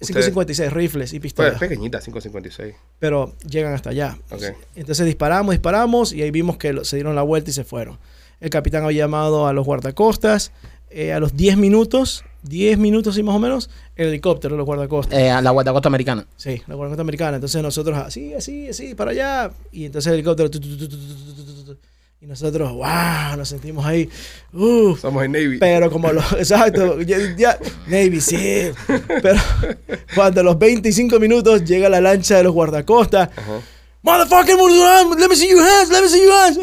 Ustedes- 556 rifles y Pues pistolas. pequeñita, 556. pero llegan hasta allá. Ok. Entonces disparamos, disparamos y ahí vimos que se dieron la vuelta y se fueron. El capitán había llamado a los guardacostas. eh, a los 10 minutos, 10 minutos y más o menos, el helicóptero de los guardacostas. Eh, a la guardacosta americana. Sí, la guardacosta americana. Entonces nosotros así, así, así, para allá. Y entonces el helicóptero... tu, tu, tu, Y nosotros, wow, nos sentimos ahí. Uh, Somos en Navy. pero como los, exacto, ya, ya- Navy SEAL. Pero cuando a los 25 minutos llega la lancha de los guardacostas, Motherfucker, let me see your hands, let me see your hands.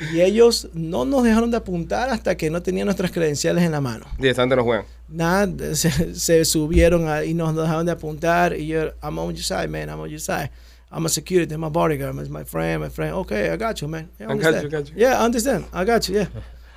Y ellos no nos dejaron de apuntar hasta que no tenían nuestras credenciales en la mano. Directamente no juegan. Nada, se, se subieron a- y nos dejaron de apuntar. Y yo, I'm on your side, man, I'm on your side. I'm a security, my bodyguard, it's my friend, my friend. Okay, I got you, man. I got understand. you, got you. Yeah, I understand. I got you, yeah.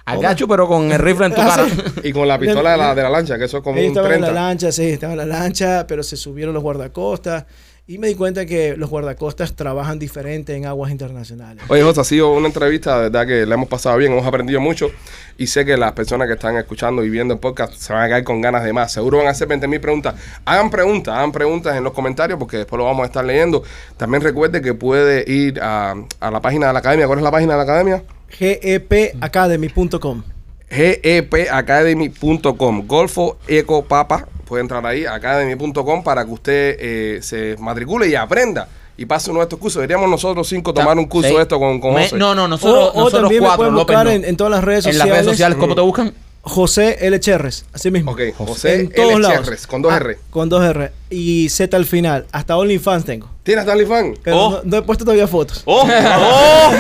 Agacho, pero con el rifle en tu Ah, cara. Y con la pistola de la, de la lancha, que eso es como Ellos un estaban en 30. la lancha, sí, estaban en la lancha, pero se subieron los guardacostas. Y me di cuenta que los guardacostas trabajan diferente en aguas internacionales. Oye, José, ha sido una entrevista, de verdad que la hemos pasado bien, hemos aprendido mucho y sé que las personas que están escuchando y viendo el podcast se van a caer con ganas de más. Seguro van a hacer 20 mil preguntas. Hagan preguntas, hagan preguntas en los comentarios porque después lo vamos a estar leyendo. También recuerde que puede ir a, a la página de la academia. ¿Cuál es la página de la academia? gepacademy.com. Gepacademy.com. Golfo Eco Papa. Puede entrar ahí, academy.com, para que usted eh, se matricule y aprenda. Y pase uno de estos cursos. Deberíamos nosotros cinco tomar un curso Sí. de esto con, con Me- José. no, no, O, nosotros, o nosotros también me cuatro, pueden López buscar no. en, en todas las redes En sociales. las redes sociales, ¿cómo te buscan? José L. Cherres, así mismo. Ok, José En todos L. lados. Cherres, con dos Ah, R. Con dos R. Y Z al final. Hasta OnlyFans tengo. ¿Tienes Fan? Pero Oh. no, no he puesto todavía fotos. ¡Oh! ¡Oh!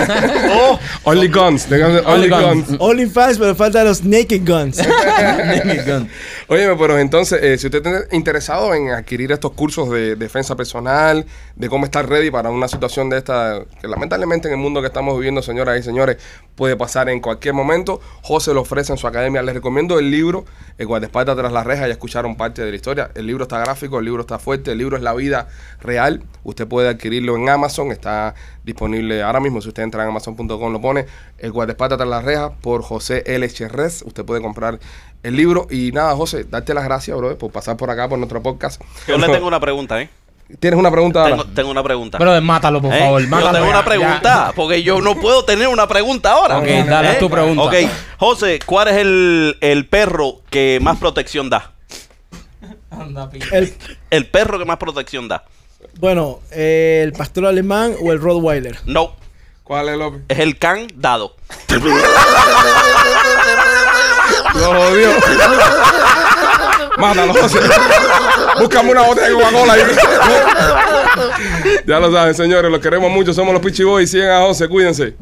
¡Oh! Only Guns. tengan Only, Only Guns. Guns. OnlyFans, pero faltan los Naked Guns. Óyeme, pero entonces, eh, si usted está interesado en adquirir estos cursos de defensa personal, de cómo estar ready para una situación de esta, que lamentablemente en el mundo que estamos viviendo, señoras y señores, puede pasar en cualquier momento, José lo ofrece en su academia. Les recomiendo el libro, El guardaespaldas tras las rejas, ya escucharon parte de la historia. El libro está gráfico, el libro está fuerte, el libro es la vida real. Usted puede adquirirlo en Amazon, está disponible ahora mismo. Si usted entra en amazon.com, lo pone El guardaespaldas tras las rejas por José L. Cherres. Usted puede comprar el libro. Y nada, José, darte las gracias, bro, por pasar por acá, por nuestro podcast. Yo le tengo una pregunta, ¿eh? ¿Tienes una pregunta ahora? Tengo, tengo una pregunta. Pero mátalo, por ¿Eh? favor. Yo Mátalo. tengo ya, una ya. pregunta, porque yo no puedo tener una pregunta ahora. Ok, dale, haz tu pregunta. Ok, José, ¿cuál es el, el perro que más protección da? Anda, El, El perro que más protección da. bueno, eh, el pastor alemán o el Rottweiler. No, ¿Cuál es, López? es el can dado. Lo jodió. Mátalo, José. Búscame una botella de Coca-Cola ahí. ya lo saben, señores. Los queremos mucho. Somos los Pichi Boys. Sigan a José. Cuídense.